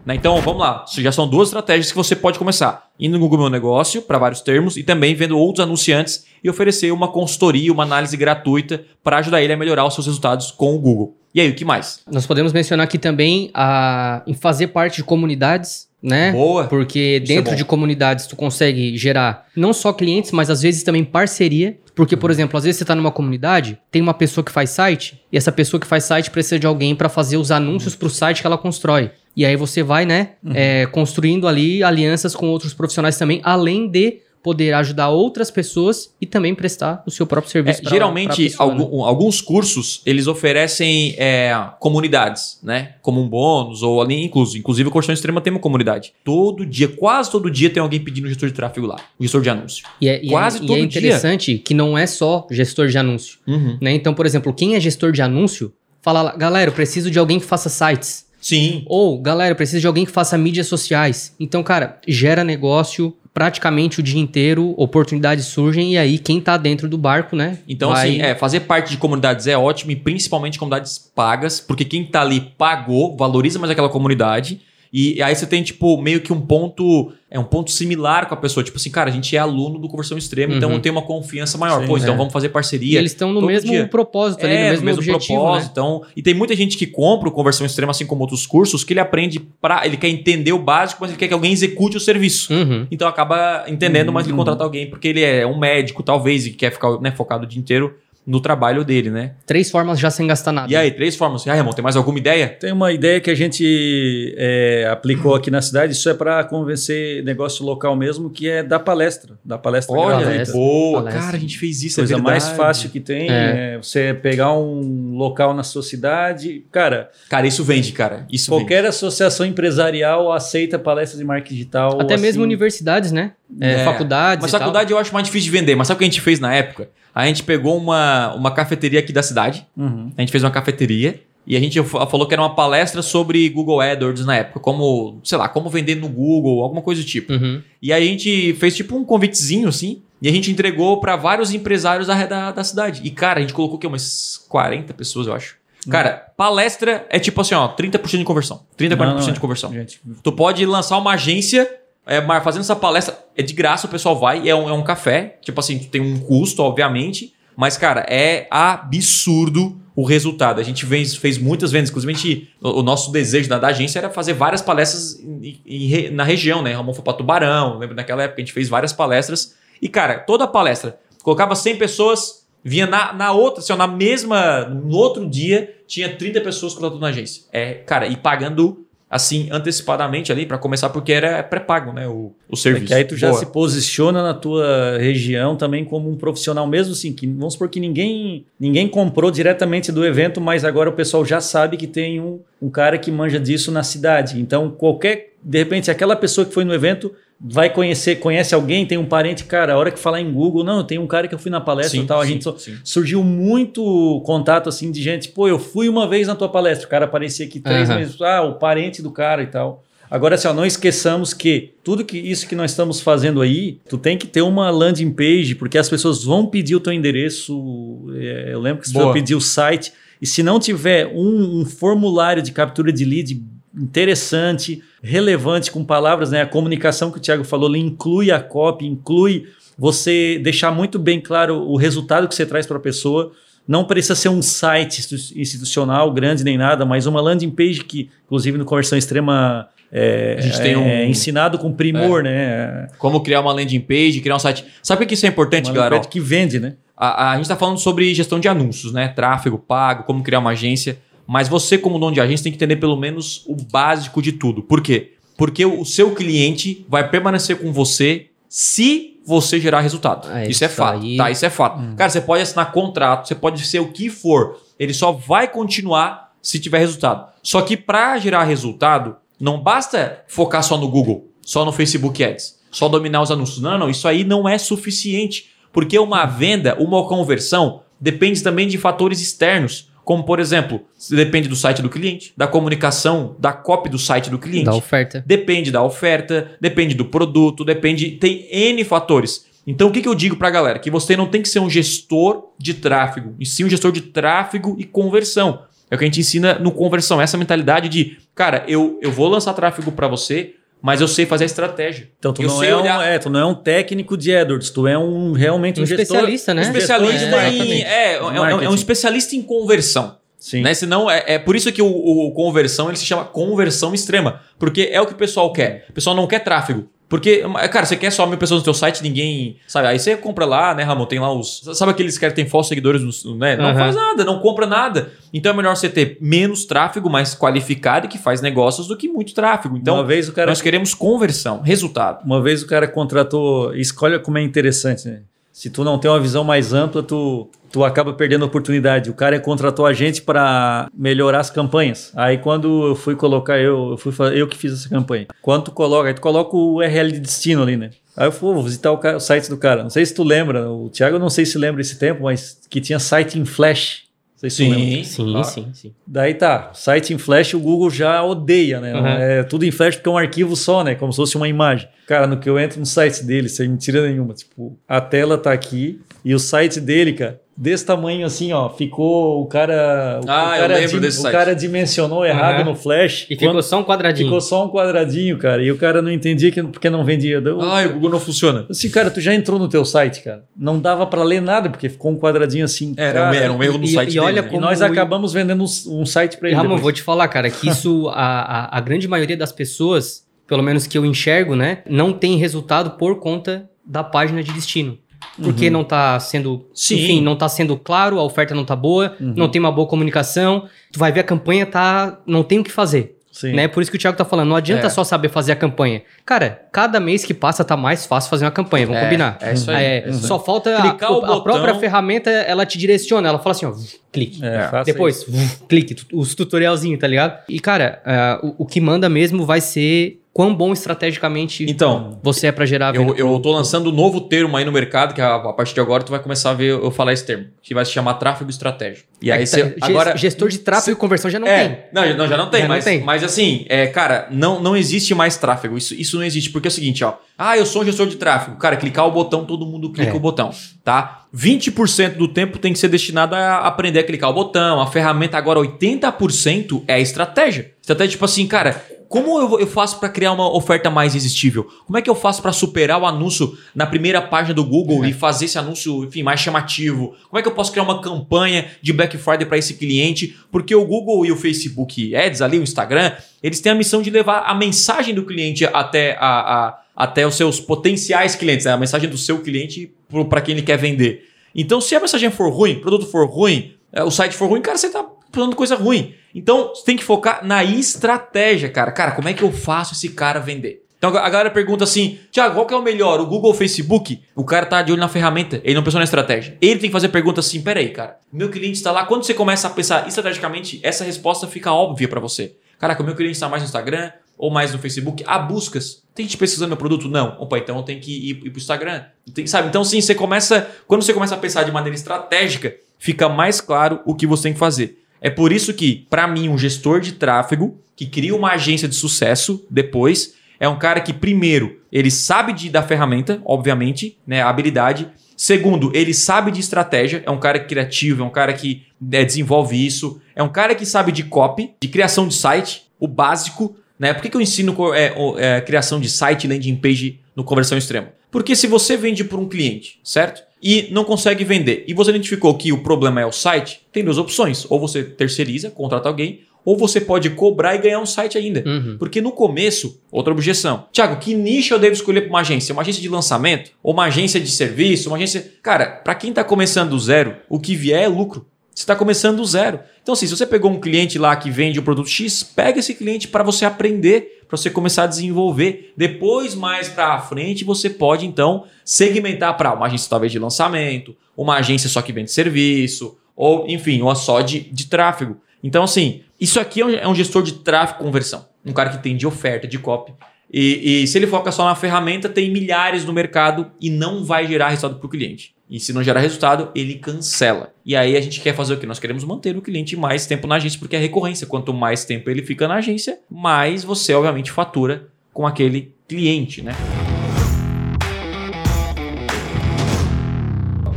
Né? Então, vamos lá. Já são duas estratégias que você pode começar. Indo no Google Meu Negócio, para vários termos, e também vendo outros anunciantes e oferecer uma consultoria, uma análise gratuita para ajudar ele a melhorar os seus resultados com o Google. E aí, o que mais? Nós podemos mencionar aqui também a, em fazer parte de comunidades né? Boa. Porque é dentro é de comunidades tu consegue gerar não só clientes, mas às vezes também parceria. Porque, por exemplo, às vezes você está numa comunidade, tem uma pessoa que faz site, e essa pessoa que faz site precisa de alguém para fazer os anúncios para o site que ela constrói. E aí você vai, né, uhum. é, construindo ali alianças com outros profissionais também, além de poder ajudar outras pessoas e também prestar o seu próprio serviço. É, pra, geralmente, pra pessoa, algum, né? alguns cursos eles oferecem é, comunidades, né? Como um bônus ou ali incluso. Inclusive, o Colchão Extrema tem uma comunidade. Todo dia, quase todo dia, tem alguém pedindo gestor de tráfego lá, o gestor de anúncio. E é, quase e é, todo e é interessante dia. que não é só gestor de anúncio. Uhum. Né? Então, por exemplo, quem é gestor de anúncio Fala, galera, eu preciso de alguém que faça sites. Sim. Ou, galera, eu preciso de alguém que faça mídias sociais. Então, cara, gera negócio praticamente o dia inteiro, oportunidades surgem e aí quem tá dentro do barco, né? Então, vai... assim, é, fazer parte de comunidades é ótimo e principalmente comunidades pagas, porque quem tá ali pagou, valoriza mais aquela comunidade e aí você tem, tipo, meio que um ponto. É um ponto similar com a pessoa. Tipo assim, cara, a gente é aluno do conversão extrema, então uhum. então eu tenho uma confiança maior. Sim, Pô, então é. vamos fazer parceria. E eles estão no mesmo dia. propósito ali, é, no mesmo, no mesmo objetivo, propósito. Né? Então, e tem muita gente que compra o conversão extrema, assim como outros cursos, que ele aprende para Ele quer entender o básico, mas ele quer que alguém execute o serviço. Uhum. Então acaba entendendo, uhum. mas ele contrata alguém, porque ele é um médico, talvez, e quer ficar né, focado o dia inteiro no trabalho dele, né? Três formas já sem gastar nada. E aí, três formas. Ah, irmão, tem mais alguma ideia? Tem uma ideia que a gente é, aplicou aqui na cidade, isso é para convencer negócio local mesmo, que é dar palestra. Dar palestra Olha, palestra, boa. Palestra. Cara, a gente fez isso, é Coisa é mais fácil que tem é. é. você pegar um local na sua cidade. Cara... Cara, isso vende, cara. Isso Qualquer vende. associação empresarial aceita palestras de marketing digital. Até assim. mesmo universidades, né? É, faculdades Mas faculdade eu acho mais difícil de vender. Mas sabe o que a gente fez na época? A gente pegou uma, uma cafeteria aqui da cidade. Uhum. A gente fez uma cafeteria. E a gente falou que era uma palestra sobre Google AdWords na época, como, sei lá, como vender no Google, alguma coisa do tipo. Uhum. E aí a gente fez tipo um convitezinho assim, e a gente entregou para vários empresários da, da, da, cidade. E cara, a gente colocou que umas 40 pessoas, eu acho. Uhum. Cara, palestra é tipo assim, ó, 30% de conversão. 30, 40% não, não, de conversão. Gente... Tu pode lançar uma agência é, fazendo essa palestra, é de graça, o pessoal vai, é um, é um café. Tipo assim, tem um custo, obviamente. Mas, cara, é absurdo o resultado. A gente fez, fez muitas vendas. Inclusive, gente, o, o, nosso desejo da, da, agência era fazer várias palestras em, em, na região, né? Ramon foi para Tubarão. Lembro naquela época a gente fez várias palestras. E, cara, toda palestra, colocava 100 pessoas, vinha na, na outra, assim, na mesma. No outro dia, tinha 30 pessoas contratando na agência. É, cara, e pagando assim, antecipadamente ali para começar, porque era pré-pago, né, o, o serviço. É que aí tu já Boa. se posiciona na tua região também como um profissional mesmo assim, que vamos supor que ninguém, ninguém comprou diretamente do evento, mas agora o pessoal já sabe que tem um, um cara que manja disso na cidade. Então, qualquer, de repente, aquela pessoa que foi no evento vai conhecer, conhece alguém, tem um parente, cara, a hora que falar em Google, não, tem um cara que eu fui na palestra sim, e tal, a sim, gente sim. surgiu muito contato assim de gente, pô, eu fui uma vez na tua palestra, o cara aparecia aqui três uhum. meses, ah, o parente do cara e tal. Agora, assim, ó, não esqueçamos que tudo que isso que nós estamos fazendo aí, tu tem que ter uma landing page, porque as pessoas vão pedir o teu endereço. É, eu lembro que você vai pedir o site. E se não tiver um, um formulário de captura de lead interessante, relevante com palavras, né? A comunicação que o Thiago falou, inclui a copy, inclui você deixar muito bem claro o resultado que você traz para a pessoa. Não precisa ser um site institucional grande nem nada, mas uma landing page que, inclusive no Conversão Extrema, é, a gente tem um, é ensinado com primor, é, né? Como criar uma landing page, criar um site. Sabe por que isso é importante, uma galera? que vende, né? A, a gente está falando sobre gestão de anúncios, né? Tráfego pago, como criar uma agência. Mas você, como dono de agência, tem que entender pelo menos o básico de tudo. Por quê? Porque o seu cliente vai permanecer com você se você gerar resultado. É isso, é fato, aí... tá? Isso é fato. Hum. Cara, você pode assinar contrato, você pode ser o que for. Ele só vai continuar se tiver resultado. Só que para gerar resultado, não basta focar só no Google, só no Facebook Ads, só dominar os anúncios. Não, não, isso aí não é suficiente. Porque uma venda, uma conversão, depende também de fatores externos. Como, por exemplo, depende do site do cliente, da comunicação, da copy do site do cliente. Da oferta. Depende da oferta, depende do produto, depende. Tem N fatores. Então, o que, que eu digo para a galera? Que você não tem que ser um gestor de tráfego, e sim um gestor de tráfego e conversão. É o que a gente ensina no conversão, essa mentalidade de, cara, eu, eu vou lançar tráfego para você, mas eu sei fazer a estratégia. Então, tu, não é, olhar... um, é, tu não é um técnico de AdWords, tu é um realmente um, um especialista, né? Um especialista é, em, é, é, é, um especialista em conversão. Sim. Né? Senão, é, é por isso que o, o conversão ele se chama conversão extrema. Porque é o que o pessoal quer. O pessoal não quer tráfego. Porque, cara, você quer só mil pessoas no teu site, ninguém. Sabe? Aí você compra lá, né, Ramon? Tem lá os. Sabe aqueles que têm falsos seguidores, no, né? Não uhum. faz nada, não compra nada. Então é melhor você ter menos tráfego, mais qualificado e que faz negócios do que muito tráfego. Então, uma vez o cara... nós queremos conversão, resultado. Uma vez o cara contratou. Escolha como é interessante, né? Se tu não tem uma visão mais ampla, tu, tu acaba perdendo a oportunidade. O cara contratou a gente para melhorar as campanhas. Aí quando eu fui colocar, eu, eu, fui, eu que fiz essa campanha. Quando tu coloca, aí tu coloca o URL de destino ali, né? Aí eu fui visitar o, cara, o site do cara. Não sei se tu lembra, o Thiago não sei se lembra esse tempo, mas que tinha site em Flash. Sim, sim, ah. sim, sim. Daí tá, site em flash o Google já odeia, né? Uhum. É tudo em flash porque é um arquivo só, né? Como se fosse uma imagem. Cara, no que eu entro no site dele, sem mentira nenhuma, tipo, a tela tá aqui e o site dele, cara, desse tamanho assim, ó. Ficou o cara. Ah, o cara eu lembro desse O site. cara dimensionou errado uhum. no flash. E ficou só um quadradinho. Ficou só um quadradinho, cara. E o cara não entendia que, porque não vendia. Ah, o Google não funciona. Assim, cara, tu já entrou no teu site, cara. Não dava para ler nada, porque ficou um quadradinho assim. Era, cara, era um erro no e, site e dele, olha né? como... E nós acabamos vendendo um site para ele. Ramon, vou te falar, cara, que isso, a, a, a grande maioria das pessoas, pelo menos que eu enxergo, né, não tem resultado por conta da página de destino porque uhum. não está sendo, Sim. enfim, não tá sendo claro, a oferta não está boa, uhum. não tem uma boa comunicação. Tu vai ver a campanha tá, não tem o que fazer. Sim. Né? Por isso que o Thiago tá falando, não adianta é. só saber fazer a campanha. Cara, cada mês que passa tá mais fácil fazer uma campanha, vamos é, combinar. É isso aí. É, é só falta Clicar a, a própria ferramenta, ela te direciona, ela fala assim, ó, clique. É, Depois, clique, os tutorialzinhos, tá ligado? E cara, uh, o, o que manda mesmo vai ser quão bom estrategicamente então, você é para gerar eu, eu tô lançando um novo termo aí no mercado, que a, a, partir de agora tu vai começar a ver eu falar esse termo, que vai se chamar tráfego estratégico. E é aí você tá, agora gestor de tráfego e conversão já não é, tem. Não, não, já não tem, já mas, não tem. mas assim, é, cara, não, não existe mais tráfego. Isso, isso não existe, porque é o seguinte, ó. Ah, eu sou um gestor de tráfego. Cara, clicar o botão, todo mundo clica é. o botão, tá? 20% do tempo tem que ser destinado a aprender a clicar o botão. A ferramenta agora 80% é a estratégia. Estratégia tipo assim, cara, como eu, eu faço para criar uma oferta mais irresistível? Como é que eu faço para superar o anúncio na primeira página do Google uhum. e fazer esse anúncio, enfim, mais chamativo? Como é que eu posso criar uma campanha de Black Friday para esse cliente? Porque o Google e o Facebook Ads ali, o Instagram, eles têm a missão de levar a mensagem do cliente até a, a até os seus potenciais clientes, né? a mensagem do seu cliente para quem ele quer vender. Então, se a mensagem for ruim, o produto for ruim, é, o site for ruim, cara, você está falando coisa ruim. Então, você tem que focar na estratégia, cara. Cara, como é que eu faço esse cara vender? Então a galera pergunta assim: Tiago, qual que é o melhor? O Google ou o Facebook? O cara tá de olho na ferramenta, ele não pensou na estratégia. Ele tem que fazer pergunta assim: peraí, cara, meu cliente está lá. Quando você começa a pensar estrategicamente, essa resposta fica óbvia para você. Caraca, o meu cliente está mais no Instagram ou mais no Facebook. Há buscas. Tem gente pesquisando meu produto? Não. Opa, então eu tenho que ir, ir pro Instagram. Tem, sabe? Então, sim, você começa. Quando você começa a pensar de maneira estratégica, fica mais claro o que você tem que fazer. É por isso que, para mim, um gestor de tráfego que cria uma agência de sucesso depois é um cara que, primeiro, ele sabe de, da ferramenta, obviamente, né, a habilidade. Segundo, ele sabe de estratégia, é um cara criativo, é um cara que é, desenvolve isso, é um cara que sabe de copy, de criação de site, o básico. Né? Por que, que eu ensino é, é, criação de site landing page no conversão extrema? Porque se você vende para um cliente, certo? E não consegue vender, e você identificou que o problema é o site, tem duas opções. Ou você terceiriza, contrata alguém, ou você pode cobrar e ganhar um site ainda. Uhum. Porque no começo, outra objeção. Tiago, que nicho eu devo escolher para uma agência? Uma agência de lançamento? Ou uma agência de serviço? Uma agência. Cara, para quem está começando do zero, o que vier é lucro. Você está começando do zero. Então, assim, se você pegou um cliente lá que vende o produto X, pega esse cliente para você aprender, para você começar a desenvolver. Depois, mais para frente, você pode então segmentar para uma agência talvez de lançamento, uma agência só que vende serviço, ou enfim, uma só de, de tráfego. Então, assim, isso aqui é um, é um gestor de tráfego conversão. Um cara que tem de oferta, de copy. E, e se ele foca só na ferramenta, tem milhares no mercado e não vai gerar resultado para o cliente. E se não gerar resultado, ele cancela. E aí a gente quer fazer o que? Nós queremos manter o cliente mais tempo na agência, porque é recorrência. Quanto mais tempo ele fica na agência, mais você, obviamente, fatura com aquele cliente, né?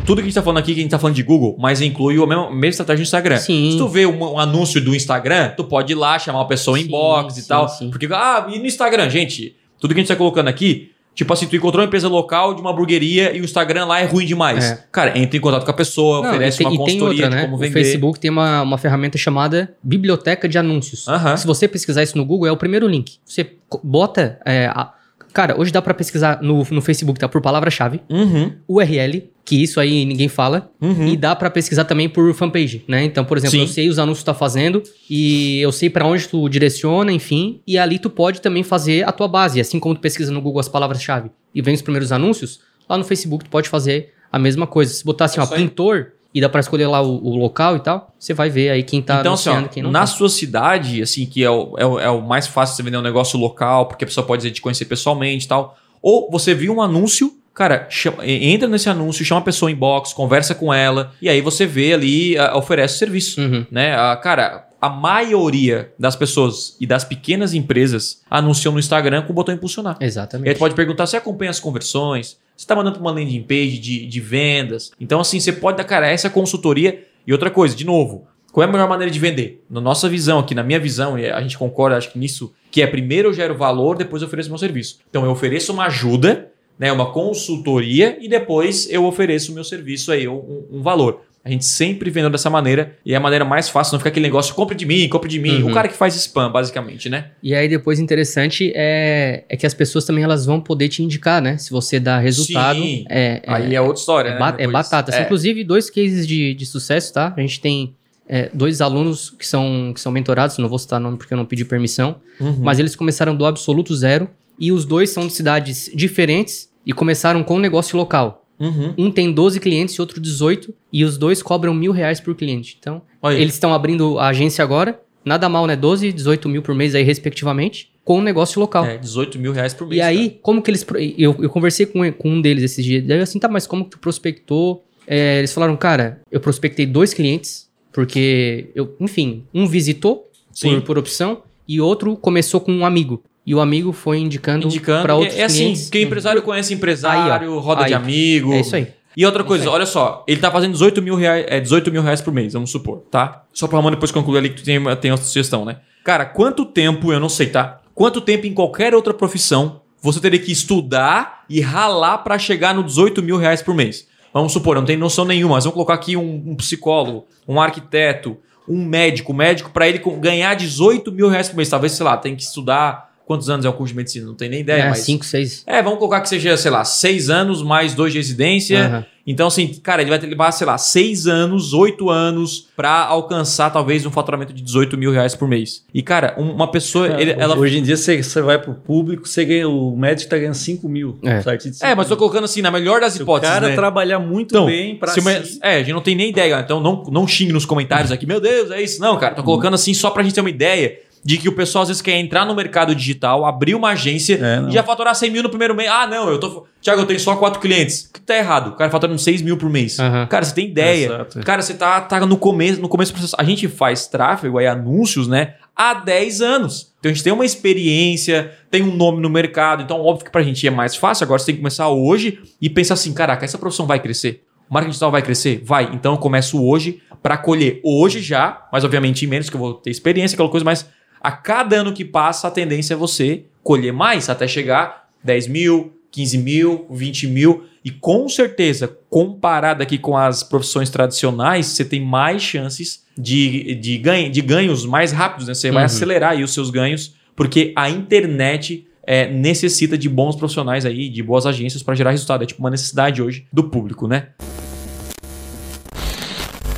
tudo que a gente está falando aqui, que a gente está falando de Google, mas inclui a mesma, mesma estratégia do Instagram. Sim. Se tu vê um, um, anúncio do Instagram, tu pode ir lá, chamar uma pessoa em inbox sim, e tal. Sim. Porque, ah, e no Instagram, gente, tudo que a gente está colocando aqui, Tipo assim, tu encontrou uma empresa local de uma hamburgueria e o Instagram lá é ruim demais. É. Cara, entra em contato com a pessoa, Não, oferece tem, uma consultoria outra, né? de como vender. O Facebook tem uma, uma ferramenta chamada Biblioteca de Anúncios. Uh -huh. Se você pesquisar isso no Google, é o primeiro link. Você bota. É, a... Cara, hoje dá para pesquisar no, no Facebook, tá? Por palavra-chave, uhum. URL, que isso aí ninguém fala. Uhum. E dá para pesquisar também por fanpage, né? Então, por exemplo, Sim. eu sei os anúncios que tu tá fazendo e eu sei para onde tu direciona, enfim. E ali tu pode também fazer a tua base. Assim como tu pesquisa no Google as palavras-chave e vem os primeiros anúncios, lá no Facebook tu pode fazer a mesma coisa. Se botar assim, ó, pintor, e dá para escolher lá o, o, local e tal, você vai ver aí quem tá então, assim, ó, quem não Na tá. sua cidade, assim, que é o, é, o, é o mais fácil você vender um negócio local, porque a pessoa pode dizer te conhecer pessoalmente e tal. Ou você viu um anúncio Cara, chama, entra nesse anúncio, chama a pessoa em box, conversa com ela, e aí você vê ali, a, oferece o serviço. Uhum. Né? A, cara, a maioria das pessoas e das pequenas empresas anunciam no Instagram com o botão impulsionar. Exatamente. E aí pode perguntar se acompanha as conversões, você está mandando para uma landing page de, de vendas. Então, assim, você pode dar, cara, essa consultoria. E outra coisa, de novo, qual é a melhor maneira de vender? Na nossa visão aqui, na minha visão, e a gente concorda, acho que nisso, que é primeiro eu gero valor, depois eu ofereço meu serviço. Então, eu ofereço uma ajuda né, uma consultoria e depois eu ofereço o meu serviço aí, um, um, valor. A gente sempre vendeu dessa maneira e é a maneira mais fácil, não ficar aquele negócio, compre de mim, compre de mim. Uhum. O cara que faz spam, basicamente, né? E aí depois interessante é, é que as pessoas também elas vão poder te indicar, né? Se você dá resultado. Sim. É, é aí é outra história, é, né? Ba é batata. É. Inclusive, dois cases de, de sucesso, tá? A gente tem é, dois alunos que são, que são mentorados, não vou citar nome porque eu não pedi permissão, uhum. mas eles começaram do absoluto zero e os dois são de cidades diferentes e começaram com um negócio local. Uhum. Um tem 12 clientes e outro 18, e os dois cobram mil reais por cliente. Então, Olha. eles estão abrindo a agência agora, nada mal, né? 12 e 18 mil por mês aí, respectivamente, com um negócio local. É, 18 mil reais por mês. E aí, cara. como que eles. Eu, eu conversei com, com um deles esses dias, daí assim, tá, mas como que tu prospectou? É, eles falaram, cara, eu prospectei dois clientes, porque eu, enfim, um visitou por, por opção e outro começou com um amigo e o amigo foi indicando, indicando para outros é, é assim, clientes. porque empresário conhece empresário, aí, roda aí, de amigo. É isso aí. E outra coisa, olha só, ele tá fazendo 18 mil, reais, é, 18 mil reais por mês, vamos supor, tá? Só pra Ramon depois concluir ali que tu tem, tem outra sugestão, né? Cara, quanto tempo, eu não sei, tá? Quanto tempo em qualquer outra profissão você teria que estudar e ralar para chegar no 18 mil reais por mês? Vamos supor, não tem noção nenhuma, mas vamos colocar aqui um, um psicólogo, um arquiteto, um médico, médico, para ele ganhar 18 mil reais por mês. Talvez, sei lá, tem que estudar Quantos anos é o curso de medicina? Não tem nem ideia. É, mas... cinco, seis. É, vamos colocar que seja, sei lá, seis anos mais dois de residência. Uhum. Então, assim, cara, ele vai ter levar, sei lá, seis anos, oito anos para alcançar talvez um faturamento de 18 mil reais por mês. E, cara, uma pessoa. É, ele, hoje, ela... hoje em dia você, você vai pro público, você ganha, o médico tá ganhando 5 mil. É, é mas tô colocando assim, na melhor das hipóteses. O cara né? trabalhar muito então, bem pra si. É, a gente não tem nem ideia. Então não, não xingue nos comentários aqui, meu Deus, é isso. Não, cara, tô colocando assim só pra gente ter uma ideia de que o pessoal às vezes quer entrar no mercado digital, abrir uma agência é, e já faturar 100 mil no primeiro mês. Ah, não, eu tô. Tiago, eu tenho só quatro clientes. Que tá errado. O cara faturando 6 mil por mês. Uhum. Cara, você tem ideia. Exato. Cara, você tá, tá no começo, no começo do processo. A gente faz tráfego aí, anúncios, né? Há 10 anos. Então a gente tem uma experiência, tem um nome no mercado. Então, óbvio que pra gente é mais fácil. Agora você tem que começar hoje e pensar assim: caraca, essa profissão vai crescer? O marketing digital vai crescer? Vai. Então eu começo hoje para colher hoje já, mas obviamente em menos, que eu vou ter experiência, aquela coisa, mas a cada ano que passa, a tendência é você colher mais até chegar 10 mil, 15 mil, 20 mil. E com certeza, comparado aqui com as profissões tradicionais, você tem mais chances de, de, ganho, de ganhos mais rápidos. Né? Você uhum. vai acelerar aí os seus ganhos, porque a internet é, necessita de bons profissionais aí, de boas agências para gerar resultado. É tipo uma necessidade hoje do público, né?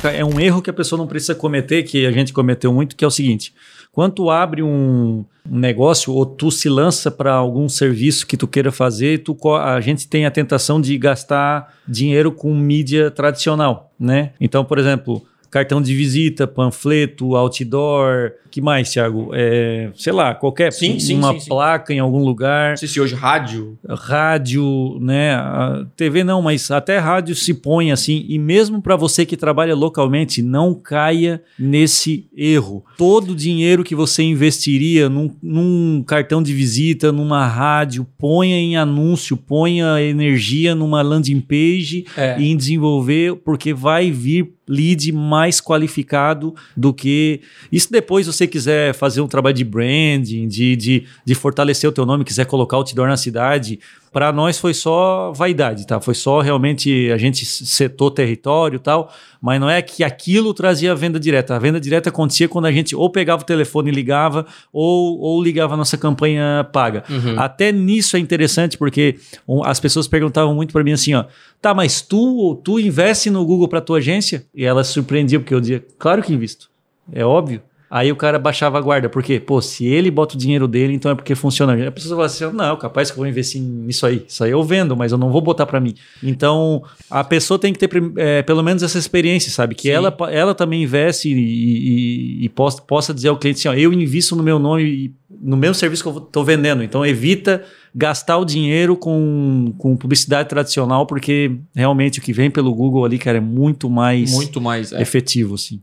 É um erro que a pessoa não precisa cometer, que a gente cometeu muito, que é o seguinte: quando tu abre um, negócio ou tu se lança para algum serviço que tu queira fazer, tu, a gente tem a tentação de gastar dinheiro com mídia tradicional, né? Então, por exemplo, cartão de visita, panfleto, outdoor, que mais, Thiago? É, sei lá, qualquer sim, sim, uma sim, placa em algum lugar. Não sei se hoje rádio. Rádio, né? A TV não, mas até rádio se põe assim. E mesmo para você que trabalha localmente, não caia nesse erro. Todo o dinheiro que você investiria num, num cartão de visita, numa rádio, ponha em anúncio, ponha energia numa landing page é. e em desenvolver, porque vai vir lead mais qualificado do que. Isso depois você quiser fazer um trabalho de branding, de, de, de fortalecer o teu nome, quiser colocar outdoor na cidade, para nós foi só vaidade, tá? Foi só realmente a gente setou território e tal, mas não é que aquilo trazia a venda direta. A venda direta acontecia quando a gente ou pegava o telefone e ligava, ou, ou ligava a nossa campanha paga. Uhum. Até nisso é interessante, porque as pessoas perguntavam muito para mim assim, ó, tá, mas tu, tu investe no Google para tua agência? E elas surpreendiam, porque eu dizia, claro que invisto. É óbvio. Aí o cara baixava a guarda, porque, pô, se ele bota o dinheiro dele, então é porque funciona. A pessoa fala assim: não, capaz que eu vou investir nisso aí. Isso aí eu vendo, mas eu não vou botar para mim. Então, a pessoa tem que ter é, pelo menos essa experiência, sabe? Que ela, ela também investe e, e, e possa, possa, dizer ao cliente assim: ó, eu invisto no meu nome no mesmo serviço que eu estou vendendo. Então evita gastar o dinheiro com, com publicidade tradicional, porque realmente o que vem pelo Google ali, cara, é muito mais, muito mais é. efetivo, assim.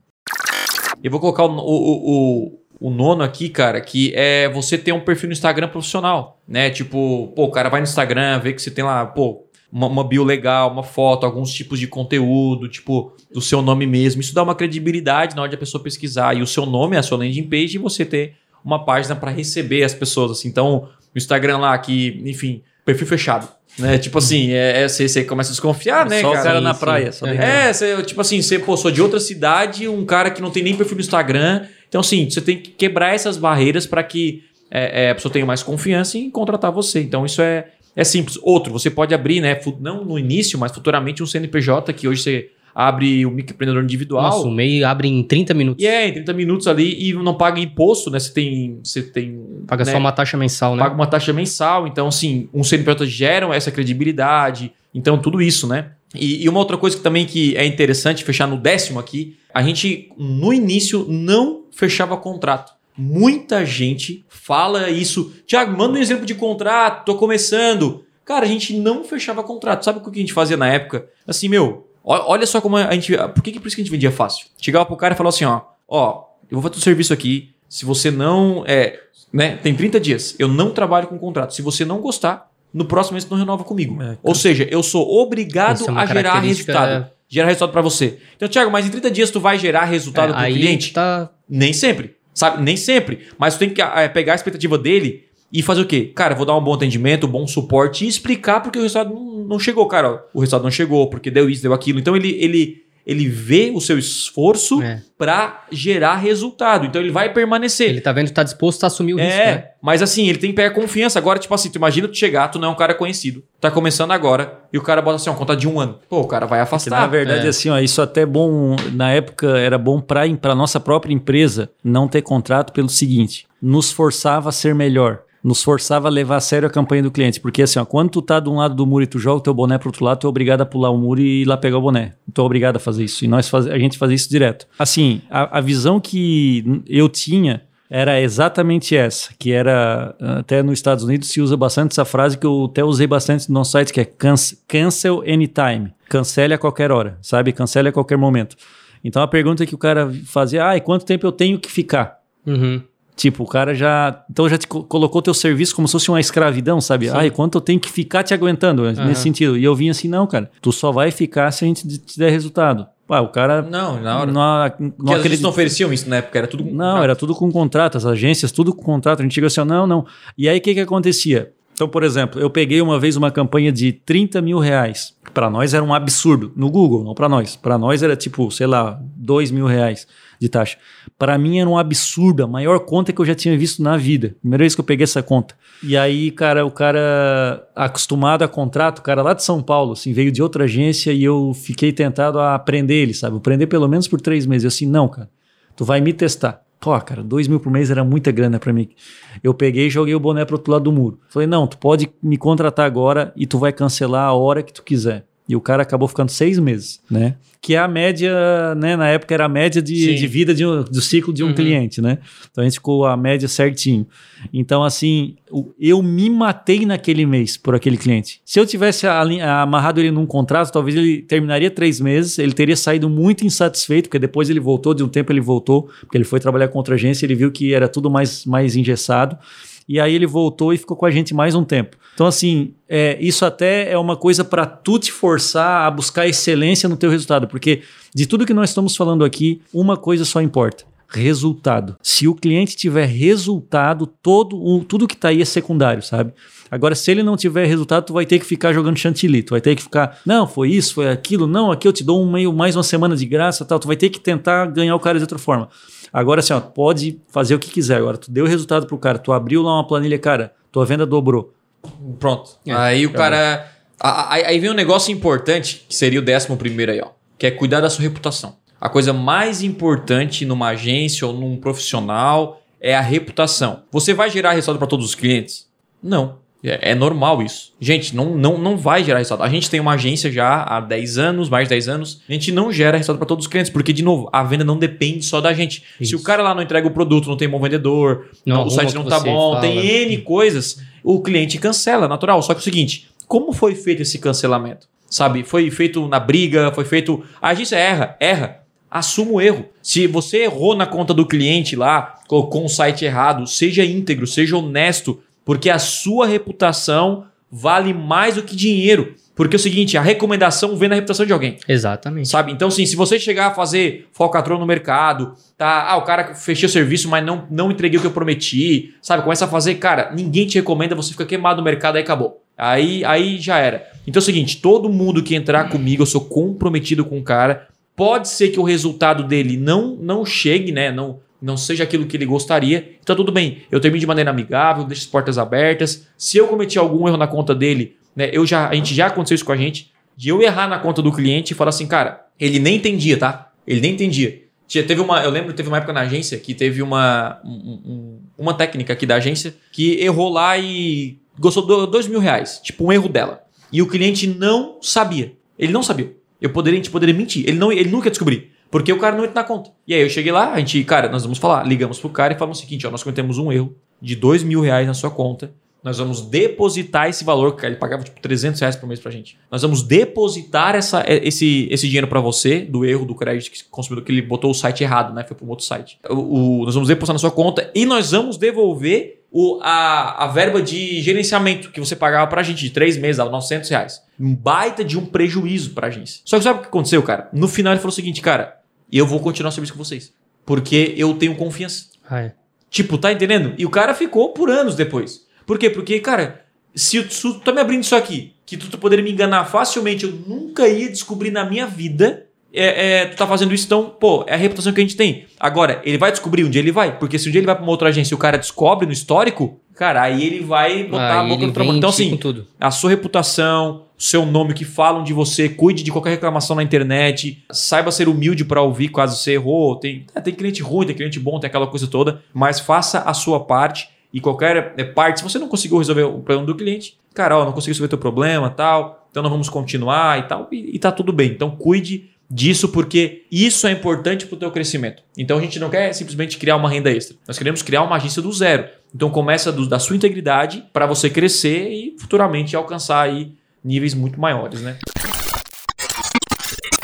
Eu vou colocar o, o, o, o, nono aqui, cara, que é você ter um perfil no Instagram profissional, né? Tipo, pô, o cara vai no Instagram, vê que você tem lá, pô, uma, uma bio legal, uma foto, alguns tipos de conteúdo, tipo, do seu nome mesmo. Isso dá uma credibilidade na hora de a pessoa pesquisar. E o seu nome é a sua landing page e você ter uma página para receber as pessoas. Assim. Então, Instagram lá, que, enfim, perfil fechado. Né? Tipo assim, é, é, você, você começa a desconfiar, né? Só cara? o cara na praia. Só é, você, tipo assim, você pô, sou de outra cidade, um cara que não tem nem perfil no Instagram. Então, assim, você tem que quebrar essas barreiras para que é, é, a pessoa tenha mais confiança em contratar você. Então, isso é, é simples. Outro, você pode abrir, né? Não no início, mas futuramente um CNPJ que hoje você abre o microempreendedor individual. Nossa, o MEI abre em 30 minutos. E é, em 30 minutos ali e não paga imposto, né? Você tem. Você tem paga né? só uma taxa mensal, né? Paga uma taxa mensal. Então, assim, um CNPJ geram essa credibilidade. Então, tudo isso, né? E, e, uma outra coisa que também que é interessante fechar no décimo aqui, a gente no início não fechava contrato. Muita gente fala isso. Tiago, manda um exemplo de contrato, tô começando. Cara, a gente não fechava contrato. Sabe o que a gente fazia na época? Assim, meu, olha só como a gente. Por que, por isso que a gente vendia fácil? Chegava pro cara e falava assim: ó, ó, eu vou fazer o um serviço aqui. Se você não. É, né, tem 30 dias. Eu não trabalho com contrato. Se você não gostar, no próximo mês não renova comigo. É, Ou seja, eu sou obrigado é a gerar resultado. Gerar resultado para você. Então, Tiago, mas em 30 dias tu vai gerar resultado é, pro cliente? Tá... Nem sempre. Sabe? Nem sempre. Mas tu tem que é, pegar a expectativa dele e fazer o quê? Cara, vou dar um bom atendimento, um bom suporte e explicar porque o resultado não, chegou, cara. O resultado não chegou, porque deu isso, deu aquilo. Então ele, ele, ele vê o seu esforço é. para gerar resultado. Então ele vai permanecer. Ele tá vendo que tá disposto a assumir o é, risco. É, né? mas assim, ele tem que pegar confiança. Agora, tipo assim, tu imagina tu chegar, tu não é um cara conhecido. Tá começando agora e o cara bota assim, uma conta de um ano. Pô, o cara vai afastar. na verdade, é. assim, ó, isso até é bom. Na época era bom para a nossa própria empresa não ter contrato pelo seguinte: nos forçava a ser melhor nos forçava a levar a sério a campanha do cliente. Porque assim, ó, quando tu tá de um lado do muro e tu joga o teu boné pro outro lado, tu é obrigado a pular o muro e ir lá pegar o boné. Tu é obrigado a fazer isso. E nós faz, a gente fazia isso direto. Assim, a, a visão que eu tinha era exatamente essa, que era até nos Estados Unidos se usa bastante essa frase que eu até usei bastante no nosso site, que é cancel anytime. Cancele a qualquer hora, sabe? Cancele a qualquer momento. Então a pergunta que o cara fazia, ah, e quanto tempo eu tenho que ficar? Uhum. Tipo, o cara já. Então já te colocou teu serviço como se fosse uma escravidão, sabe? Sim. Ai, quanto eu tenho que ficar te aguentando uhum. nesse sentido. E eu vim assim, não, cara. Tu só vai ficar se a gente te der resultado. Pá, o cara. Não, na hora. Não, não acredito... não ofereciam isso na época, era tudo com Não, contrato. era tudo com contrato, as agências, tudo com contrato. A gente chegou assim, não, não. E aí o que, que acontecia? Então, por exemplo, eu peguei uma vez uma campanha de 30 mil reais. Para nós era um absurdo. No Google, não para nós. Para nós era tipo, sei lá, 2 mil reais de taxa. Para mim era um absurdo, a maior conta que eu já tinha visto na vida. Primeira vez que eu peguei essa conta. E aí, cara, o cara acostumado a contrato, o cara lá de São Paulo, assim, veio de outra agência e eu fiquei tentado a aprender ele, sabe? Aprender pelo menos por três meses. Eu assim, não, cara, tu vai me testar. Pô, cara, dois mil por mês era muita grana para mim. Eu peguei e joguei o boné pro outro lado do muro. Falei, não, tu pode me contratar agora e tu vai cancelar a hora que tu quiser. E o cara acabou ficando seis meses, né? Que é a média, né? Na época era a média de, de vida de um, do ciclo de um uhum. cliente, né? Então a gente ficou a média certinho. Então, assim, eu me matei naquele mês por aquele cliente. Se eu tivesse amarrado ele num contrato, talvez ele terminaria três meses, ele teria saído muito insatisfeito, porque depois ele voltou, de um tempo ele voltou, porque ele foi trabalhar com outra agência, ele viu que era tudo mais, mais engessado. E aí ele voltou e ficou com a gente mais um tempo. Então, assim, é, isso até é uma coisa para tu te forçar a buscar excelência no teu resultado, porque de tudo que nós estamos falando aqui, uma coisa só importa resultado. Se o cliente tiver resultado, todo o, tudo que está aí é secundário, sabe? Agora, se ele não tiver resultado, tu vai ter que ficar jogando chantilly, tu vai ter que ficar, não, foi isso, foi aquilo, não, aqui eu te dou um meio, mais uma semana de graça, tal, tu vai ter que tentar ganhar o cara de outra forma. Agora, assim, ó, pode fazer o que quiser. Agora, tu deu o resultado pro cara, tu abriu lá uma planilha, cara, tua venda dobrou. Pronto. É, aí o cara. Aí vem um negócio importante, que seria o décimo primeiro aí, ó. Que é cuidar da sua reputação. A coisa mais importante numa agência ou num profissional é a reputação. Você vai gerar resultado para todos os clientes? Não. É, é, normal isso. Gente, não, não, não vai gerar resultado. A gente tem uma agência já há 10 anos, mais de 10 anos. A gente não gera resultado para todos os clientes, porque, de novo, a venda não depende só da gente. Isso. Se o cara lá não entrega o produto, não tem bom vendedor, não, o site não tá bom, fala. tem N coisas, o cliente cancela, natural. Só que é o seguinte: como foi feito esse cancelamento? Sabe? Foi feito na briga, foi feito. A agência erra, erra. Assuma o erro. Se você errou na conta do cliente lá, colocou um site errado, seja íntegro, seja honesto, porque a sua reputação vale mais do que dinheiro. Porque é o seguinte, a recomendação vem na reputação de alguém. Exatamente. Sabe? Então, assim, se você chegar a fazer falcatrua no mercado, tá? Ah, o cara fechou o serviço, mas não, não entreguei o que eu prometi, sabe? Começa a fazer, cara, ninguém te recomenda, você fica queimado no mercado, aí acabou. Aí, aí já era. Então é o seguinte, todo mundo que entrar comigo, eu sou comprometido com o cara. Pode ser que o resultado dele não não chegue, né? Não, não seja aquilo que ele gostaria, então tudo bem. Eu termino de maneira amigável, deixo as portas abertas. Se eu cometi algum erro na conta dele, né, eu já, a gente já aconteceu isso com a gente, de eu errar na conta do cliente e falar assim, cara, ele nem entendia, tá? Ele nem entendia. Teve uma, eu lembro, teve uma época na agência que teve uma, um, uma técnica aqui da agência que errou lá e gostou de dois mil reais, tipo um erro dela. E o cliente não sabia. Ele não sabia. Eu poderia, a gente poderia mentir. Ele, não, ele nunca ia descobrir. Porque o cara não entra na conta. E aí eu cheguei lá, a gente, cara, nós vamos falar, ligamos pro cara e falamos o seguinte: ó, nós cometemos um erro de dois mil reais na sua conta. Nós vamos depositar esse valor, que ele pagava tipo 300 reais por mês pra gente. Nós vamos depositar essa, esse, esse dinheiro para você, do erro do crédito que consumidor, que ele botou o site errado, né? Foi um outro site. O, o, nós vamos depositar na sua conta e nós vamos devolver o, a, a verba de gerenciamento que você pagava pra gente de três meses, dava 900 reais. Um baita de um prejuízo pra agência. Só que sabe o que aconteceu, cara? No final ele falou o seguinte, cara, eu vou continuar o serviço com vocês. Porque eu tenho confiança. Ah, é. Tipo, tá entendendo? E o cara ficou por anos depois. Por quê? Porque, cara, se, tu tá me abrindo isso aqui, que tu, tu poderia me enganar facilmente, eu nunca ia descobrir na minha vida. É, é, tu tá fazendo isso, então, pô, é a reputação que a gente tem. Agora, ele vai descobrir um dia ele vai. Porque se um dia ele vai pra uma outra agência e o cara descobre no histórico, cara, aí ele vai botar aí a boca no trabalho. Então, assim, a sua reputação, o seu nome, o que falam de você, cuide de qualquer reclamação na internet, saiba ser humilde para ouvir caso você errou. Tem, é, tem cliente ruim, tem cliente bom, tem aquela coisa toda, mas faça a sua parte e qualquer é, parte, se você não conseguiu resolver o problema do cliente, cara, ó, não conseguiu resolver o teu problema, tal, então não vamos continuar e tal, e, e tá tudo bem. Então cuide disso porque isso é importante para o teu crescimento. Então a gente não quer simplesmente criar uma renda extra. Nós queremos criar uma agência do zero. Então começa do, da sua integridade para você crescer e futuramente alcançar aí níveis muito maiores, né?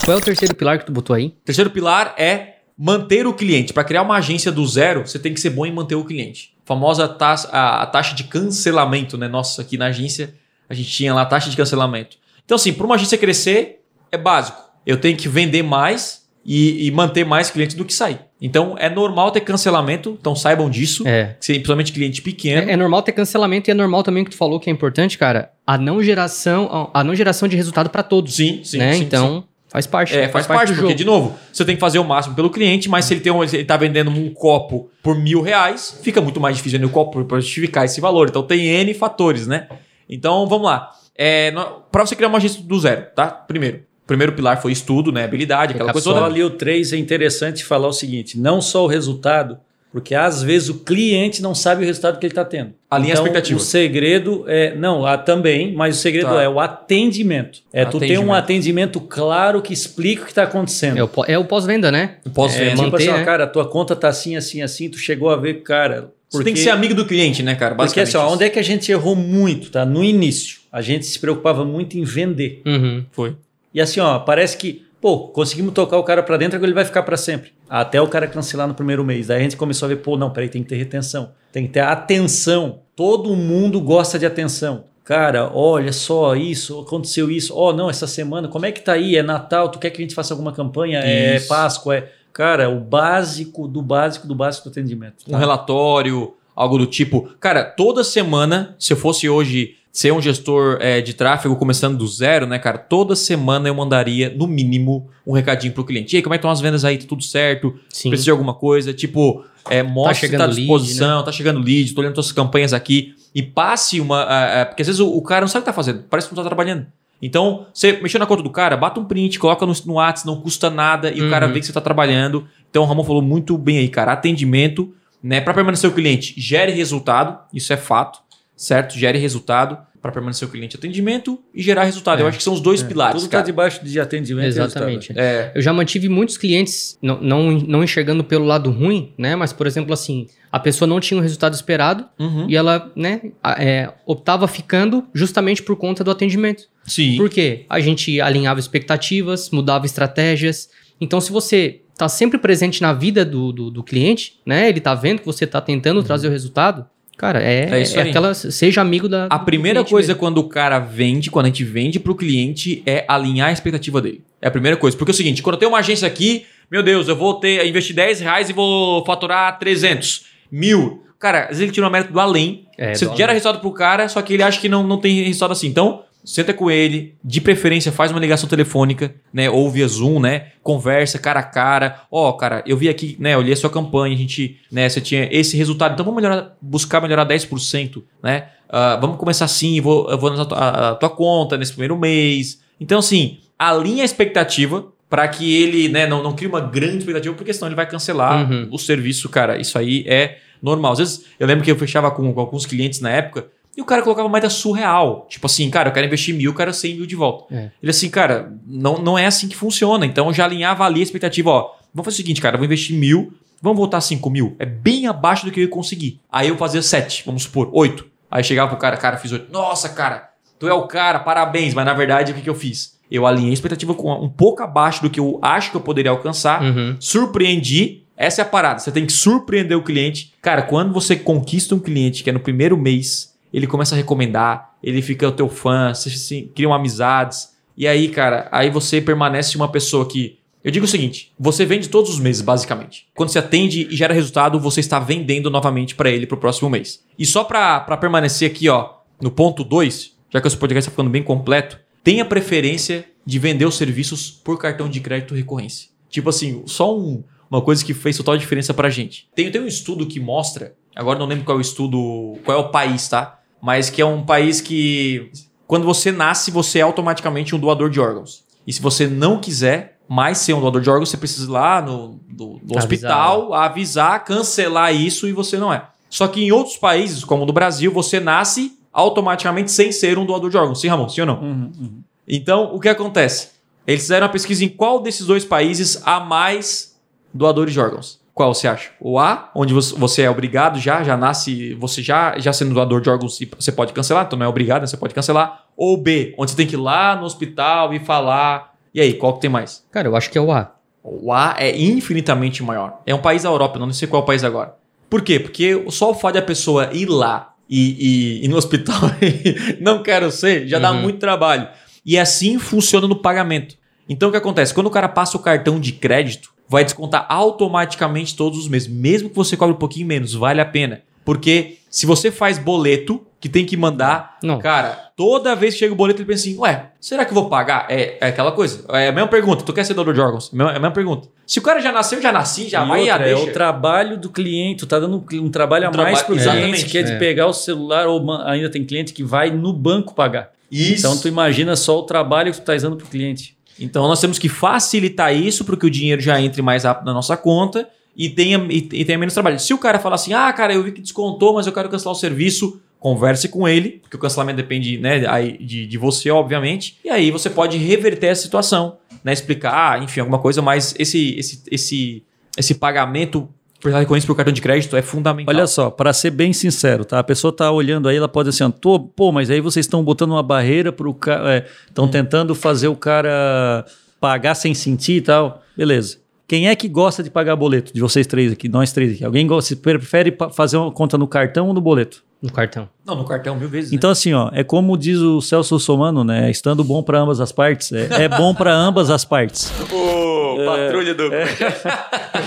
Qual é o terceiro pilar que tu botou aí? O terceiro pilar é manter o cliente. Para criar uma agência do zero, você tem que ser bom em manter o cliente. A famosa taxa, a, a taxa de cancelamento, né? Nossa, aqui na agência a gente tinha lá a taxa de cancelamento. Então, assim, para uma agência crescer, é básico eu tenho que vender mais e, e, manter mais clientes do que sair. Então é normal ter cancelamento, então saibam disso. É. Principalmente cliente pequeno. É, é, normal ter cancelamento e é normal também que tu falou que é importante, cara, a não geração, a não geração de resultado para todos. Sim, sim. Né? sim então. Sim. Faz parte. É, faz, faz parte, porque, jogo. de novo, você tem que fazer o máximo pelo cliente, mas se ele, tem um, ele tá vendendo um copo por mil reais, fica muito mais difícil vender o copo para justificar esse valor. Então tem N fatores, né? Então vamos lá. É, para você criar uma agência do zero, tá? Primeiro, primeiro pilar foi estudo, né? Habilidade, aquela coisa toda. Só ali o 3 é interessante falar o seguinte: não só o resultado, porque às vezes o cliente não sabe o resultado que ele está tendo. Alinha então, a expectativa. O segredo é. Não, há também, mas o segredo tá. é o atendimento. É atendimento. tu ter um atendimento claro que explica o que está acontecendo. É o, é o pós-venda, né? O pós-venda. É, tipo assim, né? cara, tua conta tá assim, assim, assim, tu chegou a ver, cara. Porque, Você tem que ser amigo do cliente, né, cara? Porque assim, ó, onde é que a gente errou muito, tá? No início, a gente se preocupava muito em vender. Uhum. Foi. E assim, ó, parece que, pô, conseguimos tocar o cara para dentro, agora ele vai ficar para sempre. Até o cara cancelar no primeiro mês. Aí a gente começou a ver, pô, não, peraí, tem que ter retenção. Tem que ter atenção. Todo mundo gosta de atenção. Cara, olha só isso, aconteceu isso. Ó, oh, não, essa semana, como é que tá aí? É Natal, tu quer que a gente faça alguma campanha? É isso. É Páscoa, é. Cara, o básico do básico do básico do atendimento. Tá? Um relatório, algo do tipo. Cara, toda semana, se eu fosse hoje ser um gestor é, de tráfego começando do zero, né, cara? Toda semana eu mandaria, no mínimo, um recadinho pro cliente. E aí, como é que estão as vendas aí? Tá tudo certo? Sim. Precisa de alguma coisa? Tipo, é, mostre tá que tá à disposição, lead, né? tá chegando lead, tô olhando suas campanhas aqui. E passe uma. Uh, uh, porque às vezes o, o, cara não sabe o que tá fazendo, parece que não tá trabalhando. Então, você mexeu na conta do cara, bata um print, coloca no, no WhatsApp, não custa nada, e uhum. o cara uhum. vê que você tá trabalhando. Então, o Ramon falou muito bem aí, cara. Atendimento, né? Para permanecer o cliente, gere resultado, isso é fato certo? Gere resultado para permanecer o cliente atendimento e gerar resultado. É. Eu acho que são os dois é. pilares. Tudo está debaixo de atendimento. Exatamente. É. Eu já mantive muitos clientes não, não, não enxergando pelo lado ruim, né? Mas, por exemplo, assim, a pessoa não tinha o resultado esperado uhum. e ela né, é, optava ficando justamente por conta do atendimento. Sim. Por quê? A gente alinhava expectativas, mudava estratégias. Então, se você está sempre presente na vida do, do, do, cliente, né? Ele está vendo que você está tentando uhum. trazer o resultado, Cara, é, é, isso é aquela. Seja amigo da. A primeira coisa mesmo. quando o cara vende, quando a gente vende pro cliente, é alinhar a expectativa dele. É a primeira coisa. Porque é o seguinte: quando eu tenho uma agência aqui, meu Deus, eu vou ter investir 10 reais e vou faturar 300 mil. Cara, às vezes ele tira uma meta do além. É, você gera além. resultado pro cara, só que ele acha que não, não tem resultado assim. Então, Senta com ele, de preferência faz uma ligação telefônica, né? Ou via Zoom, né? Conversa cara a cara. Ó, oh, cara, eu vi aqui, né? Li a sua campanha, a gente, né? Você tinha esse resultado. Então vamos melhorar, buscar melhorar 10%, né? Uh, vamos começar assim, vou, eu vou na tua, a, tua conta nesse primeiro mês. Então, assim, alinha a expectativa para que ele, né, não, não crie uma grande expectativa, porque senão ele vai cancelar uhum. o serviço, cara. Isso aí é normal. Às vezes, eu lembro que eu fechava com, com alguns clientes na época e o cara colocava uma meta surreal. Tipo assim, cara, eu quero investir mil, eu quero 100 mil de volta. É. Ele assim, cara, não, não é assim que funciona. Então eu já alinhava ali a expectativa, ó. Vamos fazer o seguinte, cara, eu vou investir mil, vamos voltar 5 mil. É bem abaixo do que eu ia conseguir. Aí eu fazia 7, vamos supor, 8. Aí chegava pro cara, cara, fiz 8. Nossa, cara, tu é o cara, parabéns. Mas na verdade, o que, que eu fiz? Eu alinhei a expectativa com um pouco abaixo do que eu acho que eu poderia alcançar, uhum. surpreendi. Essa é a parada. Você tem que surpreender o cliente. Cara, quando você conquista um cliente que é no primeiro mês, ele começa a recomendar, ele fica o teu fã, você se, criam amizades. E aí, cara, aí você permanece uma pessoa que. Eu digo o seguinte: você vende todos os meses, basicamente. Quando você atende e gera resultado, você está vendendo novamente para ele para o próximo mês. E só para permanecer aqui, ó, no ponto 2, já que seu podcast está ficando bem completo, tenha preferência de vender os serviços por cartão de crédito recorrência. Tipo assim, só um, uma coisa que fez total diferença pra gente. Tem, tem um estudo que mostra, agora não lembro qual é o estudo, qual é o país, tá? Mas que é um país que, quando você nasce, você é automaticamente um doador de órgãos. E se você não quiser mais ser um doador de órgãos, você precisa ir lá no, no, no hospital, avisar, cancelar isso e você não é. Só que em outros países, como no Brasil, você nasce automaticamente sem ser um doador de órgãos. Sim, Ramon? Sim ou não? Uhum, uhum. Então, o que acontece? Eles fizeram uma pesquisa em qual desses dois países há mais doadores de órgãos. Qual você acha? O A, onde você é obrigado já, já nasce, você já, já sendo doador de órgãos, você pode cancelar, então não é obrigado, né? você pode cancelar. Ou B, onde você tem que ir lá no hospital e falar. E aí, qual que tem mais? Cara, eu acho que é o A. O A é infinitamente maior. É um país da Europa, não sei qual é o país agora. Por quê? Porque só o fato de a pessoa ir lá e, e, e no hospital e não quero ser, já uhum. dá muito trabalho. E assim funciona no pagamento. Então o que acontece? Quando o cara passa o cartão de crédito, vai descontar automaticamente todos os meses. Mesmo que você cobre um pouquinho menos, vale a pena. Porque se você faz boleto, que tem que mandar, não. cara, toda vez que chega o boleto, ele pensa assim, ué, será que eu vou pagar? É, é aquela coisa. É a mesma pergunta. Tu quer ser doador de órgãos? É a mesma pergunta. Se o cara já nasceu, já nasci, já e vai outra, É o trabalho do cliente, tu tá dando um trabalho um a mais pro cliente, que é de é. pegar o celular, ou ainda tem cliente que vai no banco pagar. Isso. Então tu imagina só o trabalho que tu tá dando pro cliente. Então nós temos que facilitar isso para que o dinheiro já entre mais rápido na nossa conta e tenha, e, tenha menos trabalho. Se o cara falar assim, ah, cara, eu vi que descontou, mas eu quero cancelar o serviço, converse com ele, porque o cancelamento depende né, de, de você, obviamente. E aí você pode reverter a situação, né, explicar, enfim, alguma coisa, mas esse, esse, esse, esse pagamento recorrência por cartão de crédito é fundamental. Olha só, para ser bem sincero, tá? A pessoa tá olhando aí, ela pode assim, pô, mas aí vocês estão botando uma barreira para o cara, estão é, hum. tentando fazer o cara pagar sem sentir e tal. Beleza. Quem é que gosta de pagar boleto? De vocês três aqui, nós três aqui. Alguém gosta, prefere fazer uma conta no cartão ou no boleto? No cartão. Não, no cartão mil vezes. Né? Então, assim, ó, é como diz o Celso Somano, né? Estando bom para ambas as partes. É, é bom para ambas as partes. Ô, é, patrulha do. É,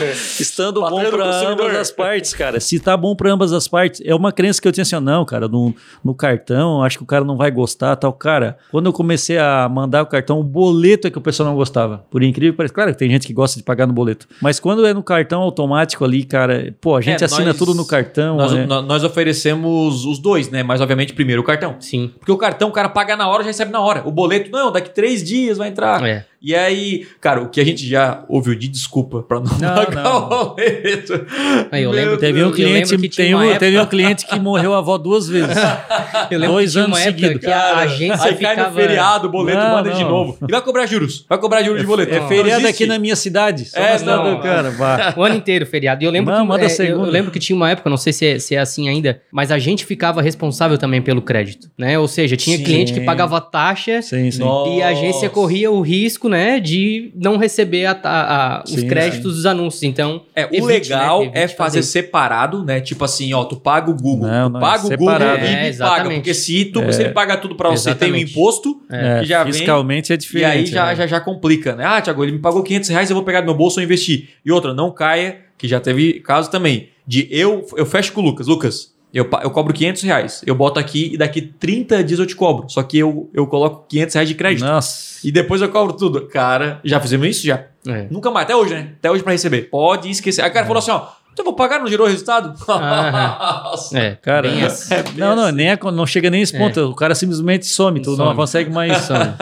estando bom para ambas as partes, cara. Se tá bom para ambas as partes, é uma crença que eu tinha assim, ó, não, cara, no, no cartão, acho que o cara não vai gostar, tal. Cara, quando eu comecei a mandar o cartão, o boleto é que o pessoal não gostava. Por incrível que pareça. Claro que tem gente que gosta de pagar no boleto. Mas quando é no cartão automático ali, cara, pô, a gente é, assina nós, tudo no cartão. Nós, né? nós oferecemos os, os dois, né? Mas, obviamente, primeiro o cartão. Sim. Porque o cartão, o cara paga na hora, já recebe na hora. O boleto, não, daqui três dias vai entrar. É. E aí, cara, o que a gente já ouviu de desculpa pra não, não pagar não. o boleto. Aí, eu lembro, teve um cliente que tem um, época... teve um cliente que morreu a avó duas vezes. eu lembro Dois anos seguidos. Que a agência aí ficava... cai no feriado, o boleto não, manda não. de novo. E vai cobrar juros. Vai cobrar juros é, de boleto. É feriado aqui na minha cidade. Só é, não, cara. O ano inteiro feriado. E eu lembro não, que é, eu, lembro que tinha uma época, não sei se é, se é, assim ainda, mas a gente ficava responsável também pelo crédito, né? Ou seja, tinha sim. cliente que pagava taxa sim, sim. e a agência corria o risco, né, de não receber a, a, a, os sim, créditos sim. dos anúncios. Então, é, evite, o legal né? é fazer, fazer, separado, né? Tipo assim, ó, tu paga o Google, não, não, paga é o Google e é, me paga. Porque se, tu, é. se ele paga tudo para você, tem o um imposto é. que já Fiscalmente vem, é diferente. E aí já, né? já, já complica, né? Ah, Thiago, ele me pagou 500 reais, eu vou pegar do meu bolso e investir. E outra, não caia, que já teve caso também, de eu, eu fecho com o Lucas. Lucas, eu, eu cobro 500 reais. Eu boto aqui e daqui 30 dias eu te cobro. Só que eu, eu coloco 500 reais de crédito. Nossa. E depois eu cobro tudo. Cara, já fizemos isso já? É. Nunca mais. Até hoje, né? Até hoje para receber. Pode esquecer. Aí o cara é. falou assim, ó. Então eu vou pagar, não gerou resultado? Nossa. É, cara. É, não, não, nem é, não chega nem esse ponto. É. O cara simplesmente some, tu some. não consegue mais. Some.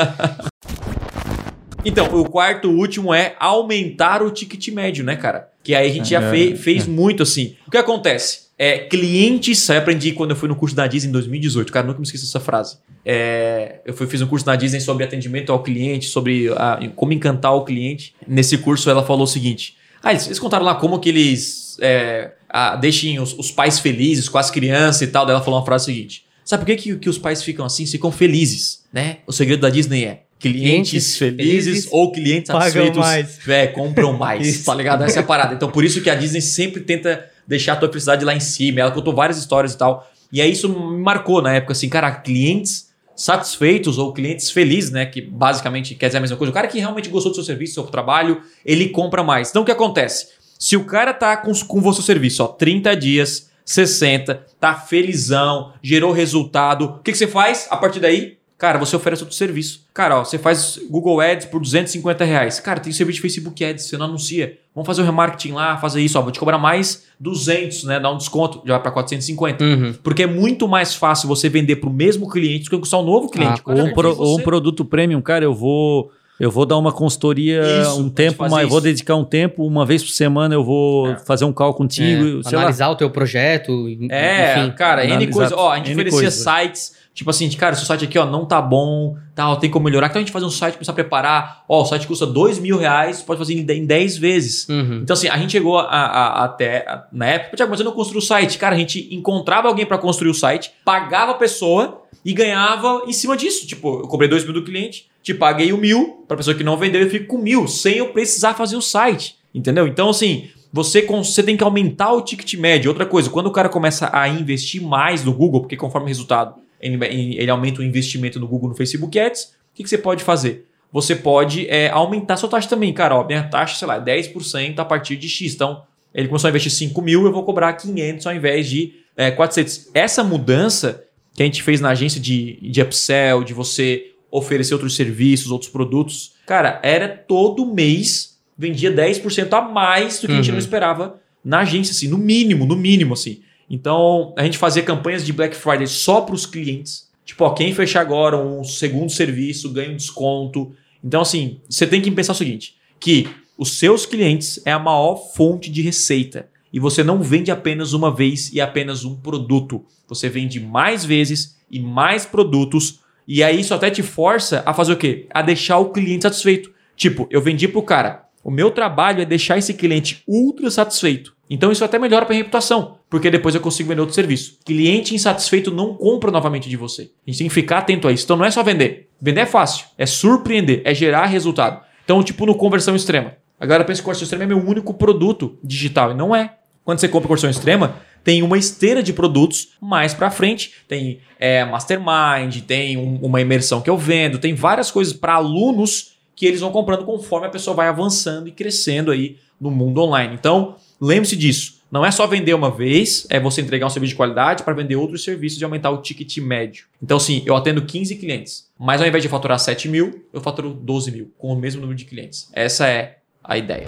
Então, o quarto último é aumentar o ticket médio, né, cara? Que aí a gente já é, fe fez muito assim. O que acontece? É, clientes, eu aprendi quando eu fui no curso da Disney em 2018, cara, nunca me esqueço dessa frase. É, eu fui, fiz um curso na Disney sobre atendimento ao cliente, sobre a, como encantar o cliente. Nesse curso ela falou o seguinte: ah, eles, eles contaram lá como que eles é, a, deixem os, os, pais felizes com as crianças e tal. Daí ela falou uma frase seguinte: sabe por que, que, que os pais ficam assim? Ficam felizes, né? O segredo da Disney é clientes, felizes, felizes, ou clientes satisfeitos mais. É, compram mais, tá ligado? Essa é a parada. Então, por isso que a Disney sempre tenta deixar a tua felicidade lá em cima. Ela contou várias histórias e tal. E aí isso me marcou na época, assim, cara, clientes satisfeitos ou clientes felizes, né? Que basicamente quer dizer a mesma coisa. O cara que realmente gostou do seu serviço, do seu trabalho, ele compra mais. Então, o que acontece? Se o cara tá com, com o seu serviço, ó, 30 dias, 60, tá felizão, gerou resultado, o que, que você faz a partir daí? Cara, você oferece outro serviço. Cara, ó, você faz Google Ads por 250 reais. Cara, tem serviço de Facebook Ads, você não anuncia. Vamos fazer o remarketing lá, fazer isso. Ó, vou te cobrar mais 200, né? Dar um desconto, já vai para 450. Uhum. Porque é muito mais fácil você vender para o mesmo cliente do que conquistar um novo cliente. Ah, ou, um pro, ou um produto premium, cara, eu vou... Eu vou dar uma consultoria Isso, um tempo, mas vou dedicar um tempo, uma vez por semana eu vou é. fazer um call contigo. É. Analisar lá. o teu projeto. É, enfim. cara, N coisa. Ó, a gente N oferecia coisa. sites Tipo assim, cara, seu site aqui ó, não tá bom, tal, tem como melhorar. Então a gente faz um site, começar a preparar. Ó, o site custa dois mil reais, pode fazer em 10 vezes. Uhum. Então assim, a gente chegou a, a, a até, a, na época, Tiago, mas eu não construí o site. Cara, a gente encontrava alguém para construir o site, pagava a pessoa e ganhava em cima disso. Tipo, eu cobrei dois mil do cliente, te paguei o mil, pra pessoa que não vendeu, eu fico com mil, sem eu precisar fazer o site. Entendeu? Então assim, você, você tem que aumentar o ticket médio. Outra coisa, quando o cara começa a investir mais no Google, porque conforme o resultado ele, aumenta o investimento no Google, no Facebook Ads, o que, que você pode fazer? Você pode é, aumentar sua taxa também, cara. Ó, minha taxa, sei lá, é 10% a partir de X. Então, ele começou a investir 5 mil, eu vou cobrar 500 ao invés de é, 400. Essa mudança que a gente fez na agência de, de upsell, de você oferecer outros serviços, outros produtos, cara, era todo mês vendia 10% a mais do que uhum. a gente não uhum. esperava na agência, assim, no mínimo, no mínimo, assim. Então, a gente fazia campanhas de Black Friday só para os clientes. Tipo, ó, quem fechar agora um segundo serviço ganha um desconto. Então, assim, você tem que pensar o seguinte: que os seus clientes é a maior fonte de receita. E você não vende apenas uma vez e apenas um produto. Você vende mais vezes e mais produtos. E aí isso até te força a fazer o quê? A deixar o cliente satisfeito. Tipo, eu vendi pro cara. O meu trabalho é deixar esse cliente ultra satisfeito. Então isso até melhora para a reputação, porque depois eu consigo vender outro serviço. Cliente insatisfeito não compra novamente de você. A gente tem que ficar atento a isso. Então não é só vender. Vender é fácil, é surpreender, é gerar resultado. Então, tipo no conversão extrema. Agora pensa que conversão extrema é meu único produto digital e não é. Quando você compra conversão extrema, tem uma esteira de produtos mais para frente. Tem é, mastermind, tem um, uma imersão que eu vendo, tem várias coisas para alunos que eles vão comprando conforme a pessoa vai avançando e crescendo aí no mundo online. Então, Lembre-se disso. Não é só vender uma vez, é você entregar um serviço de qualidade para vender outros serviços e aumentar o ticket médio. Então, sim, eu atendo 15 clientes, mas ao invés de faturar 7 mil, eu faturo 12 mil, com o mesmo número de clientes. Essa é a ideia.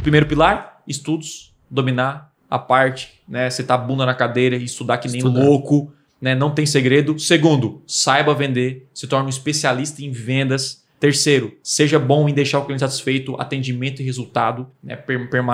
Primeiro pilar, estudos, dominar a parte, né? Você tá bunda na cadeira e estudar que nem louco. né? Não tem segredo. Segundo, saiba vender, se torne um especialista em vendas. Terceiro, seja bom em deixar o cliente satisfeito, atendimento e resultado, né?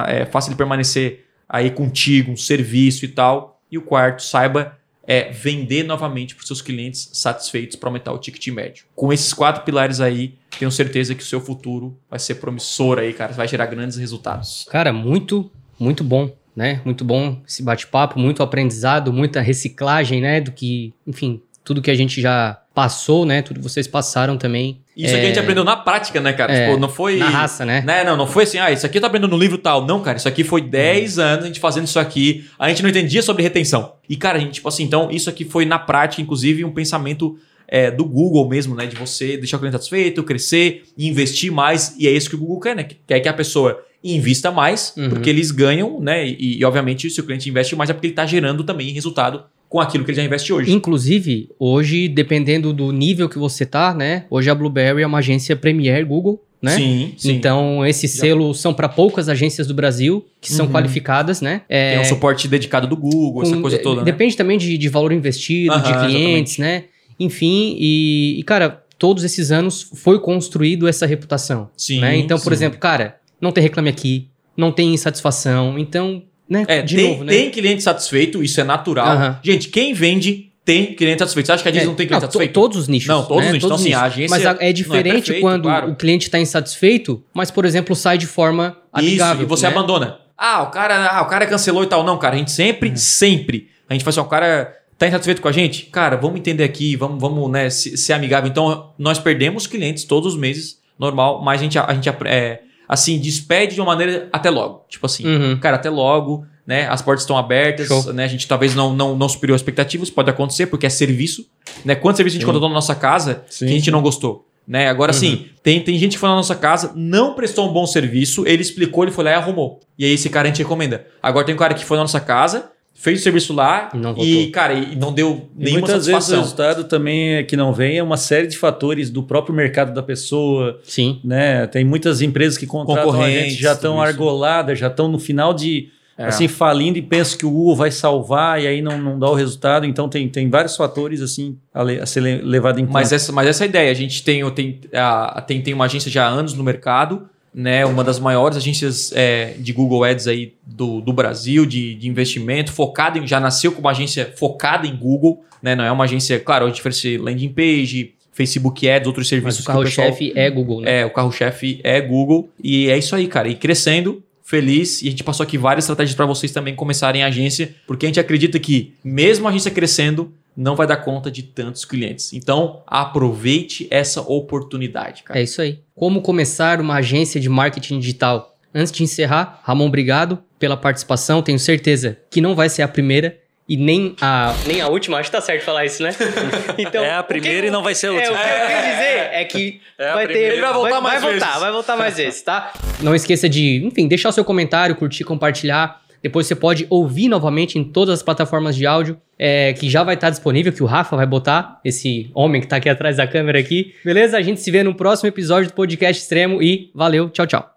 é fácil ele permanecer aí contigo, um serviço e tal. E o quarto, saiba é, vender novamente para os seus clientes satisfeitos para aumentar o ticket médio. Com esses quatro pilares aí, tenho certeza que o seu futuro vai ser promissor aí, cara. Vai gerar grandes resultados. Cara, muito, muito bom né? Muito bom esse bate-papo, muito aprendizado, muita reciclagem, né? Do que, enfim, tudo que a gente já passou, né? Tudo que vocês passaram também. Isso é... aqui a gente é, aprendeu na prática, né, cara? É, tipo, não foi. Na raça, né? né? Não, não foi assim, ah, isso aqui eu tô aprendendo no livro tal. Não, cara, isso aqui foi 10 hum. anos a gente fazendo isso aqui. A gente não entendia sobre retenção. E, cara, a gente, tipo assim, então, isso aqui foi na prática, inclusive, um pensamento é, do Google mesmo, né? De você deixar o cliente satisfeito, crescer investir mais. E é isso que o Google quer, né? Quer que a pessoa invista mais, uhum. porque eles ganham, né? E, e, obviamente, se o cliente investe mais, é porque ele está gerando também resultado com aquilo que ele já investe hoje. Inclusive, hoje, dependendo do nível que você tá, né? Hoje a Blueberry é uma agência Premier Google, né? Sim, sim. Então, esses selos são para poucas agências do Brasil que são uhum. qualificadas, né? É, Tem um suporte dedicado do Google, com, essa coisa toda. Né? Depende né? também de, de, valor investido, uhum, de clientes, exatamente. né? Enfim, e, e, cara, todos esses anos foi construído essa reputação. Sim. Né? Então, por sim. exemplo, cara, não tem reclame aqui, não tem insatisfação. Então, né? É, de tem, novo, né? Tem cliente satisfeito, isso é natural. Uhum. Gente, quem vende tem cliente satisfeito. Você acha que a Disney é, não tem cliente não, satisfeito? Todos os nichos. Não, todos né? os nichos. Todos então, assim, a agência. Mas é diferente é perfeito, quando claro. o cliente está insatisfeito, mas, por exemplo, sai de forma amigável. Isso, e você né? abandona. Ah, o cara, ah, o cara cancelou e tal. Não, cara, a gente sempre, uhum. sempre. A gente faz assim, o cara tá insatisfeito com a gente? Cara, vamos entender aqui, vamos, vamos né, ser amigável. Então, nós perdemos clientes todos os meses, normal, mas a gente, a gente é, assim, despede de uma maneira até logo. Tipo assim, uhum. cara, até logo, né? As portas estão abertas, Show. né? A gente talvez não, não, não superiu expectativas, pode acontecer, porque é serviço. Né? Quantos serviços a gente contratou na nossa casa sim, que a gente sim. não gostou? Né? Agora uhum. sim, tem, tem gente que foi na nossa casa, não prestou um bom serviço, ele explicou, ele foi lá e arrumou. E aí esse cara a gente recomenda. Agora tem um cara que foi na nossa casa, fez o serviço lá não e, cara, e não deu nenhuma muitas satisfação. vezes o resultado também é que não vem é uma série de fatores do próprio mercado da pessoa. Sim. Né? Tem muitas empresas que contratam a gente já estão argoladas, já estão no final de é. assim falindo e pensam que o Google vai salvar e aí não, não dá o resultado. Então tem, tem vários fatores assim a, le, a ser levado em conta. Mas essa, mas essa é ideia. A gente tem, tem, a, tem, tem uma agência já há anos no mercado né, uma das maiores agências é, de Google Ads aí do, do Brasil, de, de investimento, focada em, já nasceu como uma agência focada em Google, né, não é uma agência, claro, a gente oferece landing page, Facebook Ads, outros serviços. Mas o carro-chefe é Google, né? É, o carro-chefe é Google. E é isso aí, cara. E crescendo, feliz. E a gente passou aqui várias estratégias para vocês também começarem a agência, porque a gente acredita que, mesmo a agência crescendo, não vai dar conta de tantos clientes. Então, aproveite essa oportunidade, cara. É isso aí. Como começar uma agência de marketing digital? Antes de encerrar, Ramon, obrigado pela participação. Tenho certeza que não vai ser a primeira e nem a, nem a última. Acho que tá certo falar isso, né? Então, é a primeira que, e não vai ser a última. É, o que eu quero dizer é que é vai ter. Ele vai voltar vai, mais vai vezes. Voltar, vai voltar mais vezes, tá? Não esqueça de, enfim, deixar o seu comentário, curtir, compartilhar. Depois você pode ouvir novamente em todas as plataformas de áudio, é, que já vai estar disponível, que o Rafa vai botar, esse homem que está aqui atrás da câmera aqui. Beleza? A gente se vê no próximo episódio do Podcast Extremo e valeu, tchau, tchau.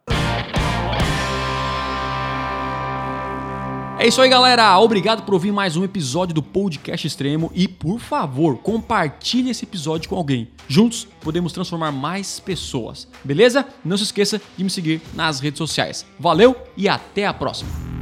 É isso aí, galera. Obrigado por ouvir mais um episódio do Podcast Extremo e, por favor, compartilhe esse episódio com alguém. Juntos podemos transformar mais pessoas. Beleza? Não se esqueça de me seguir nas redes sociais. Valeu e até a próxima.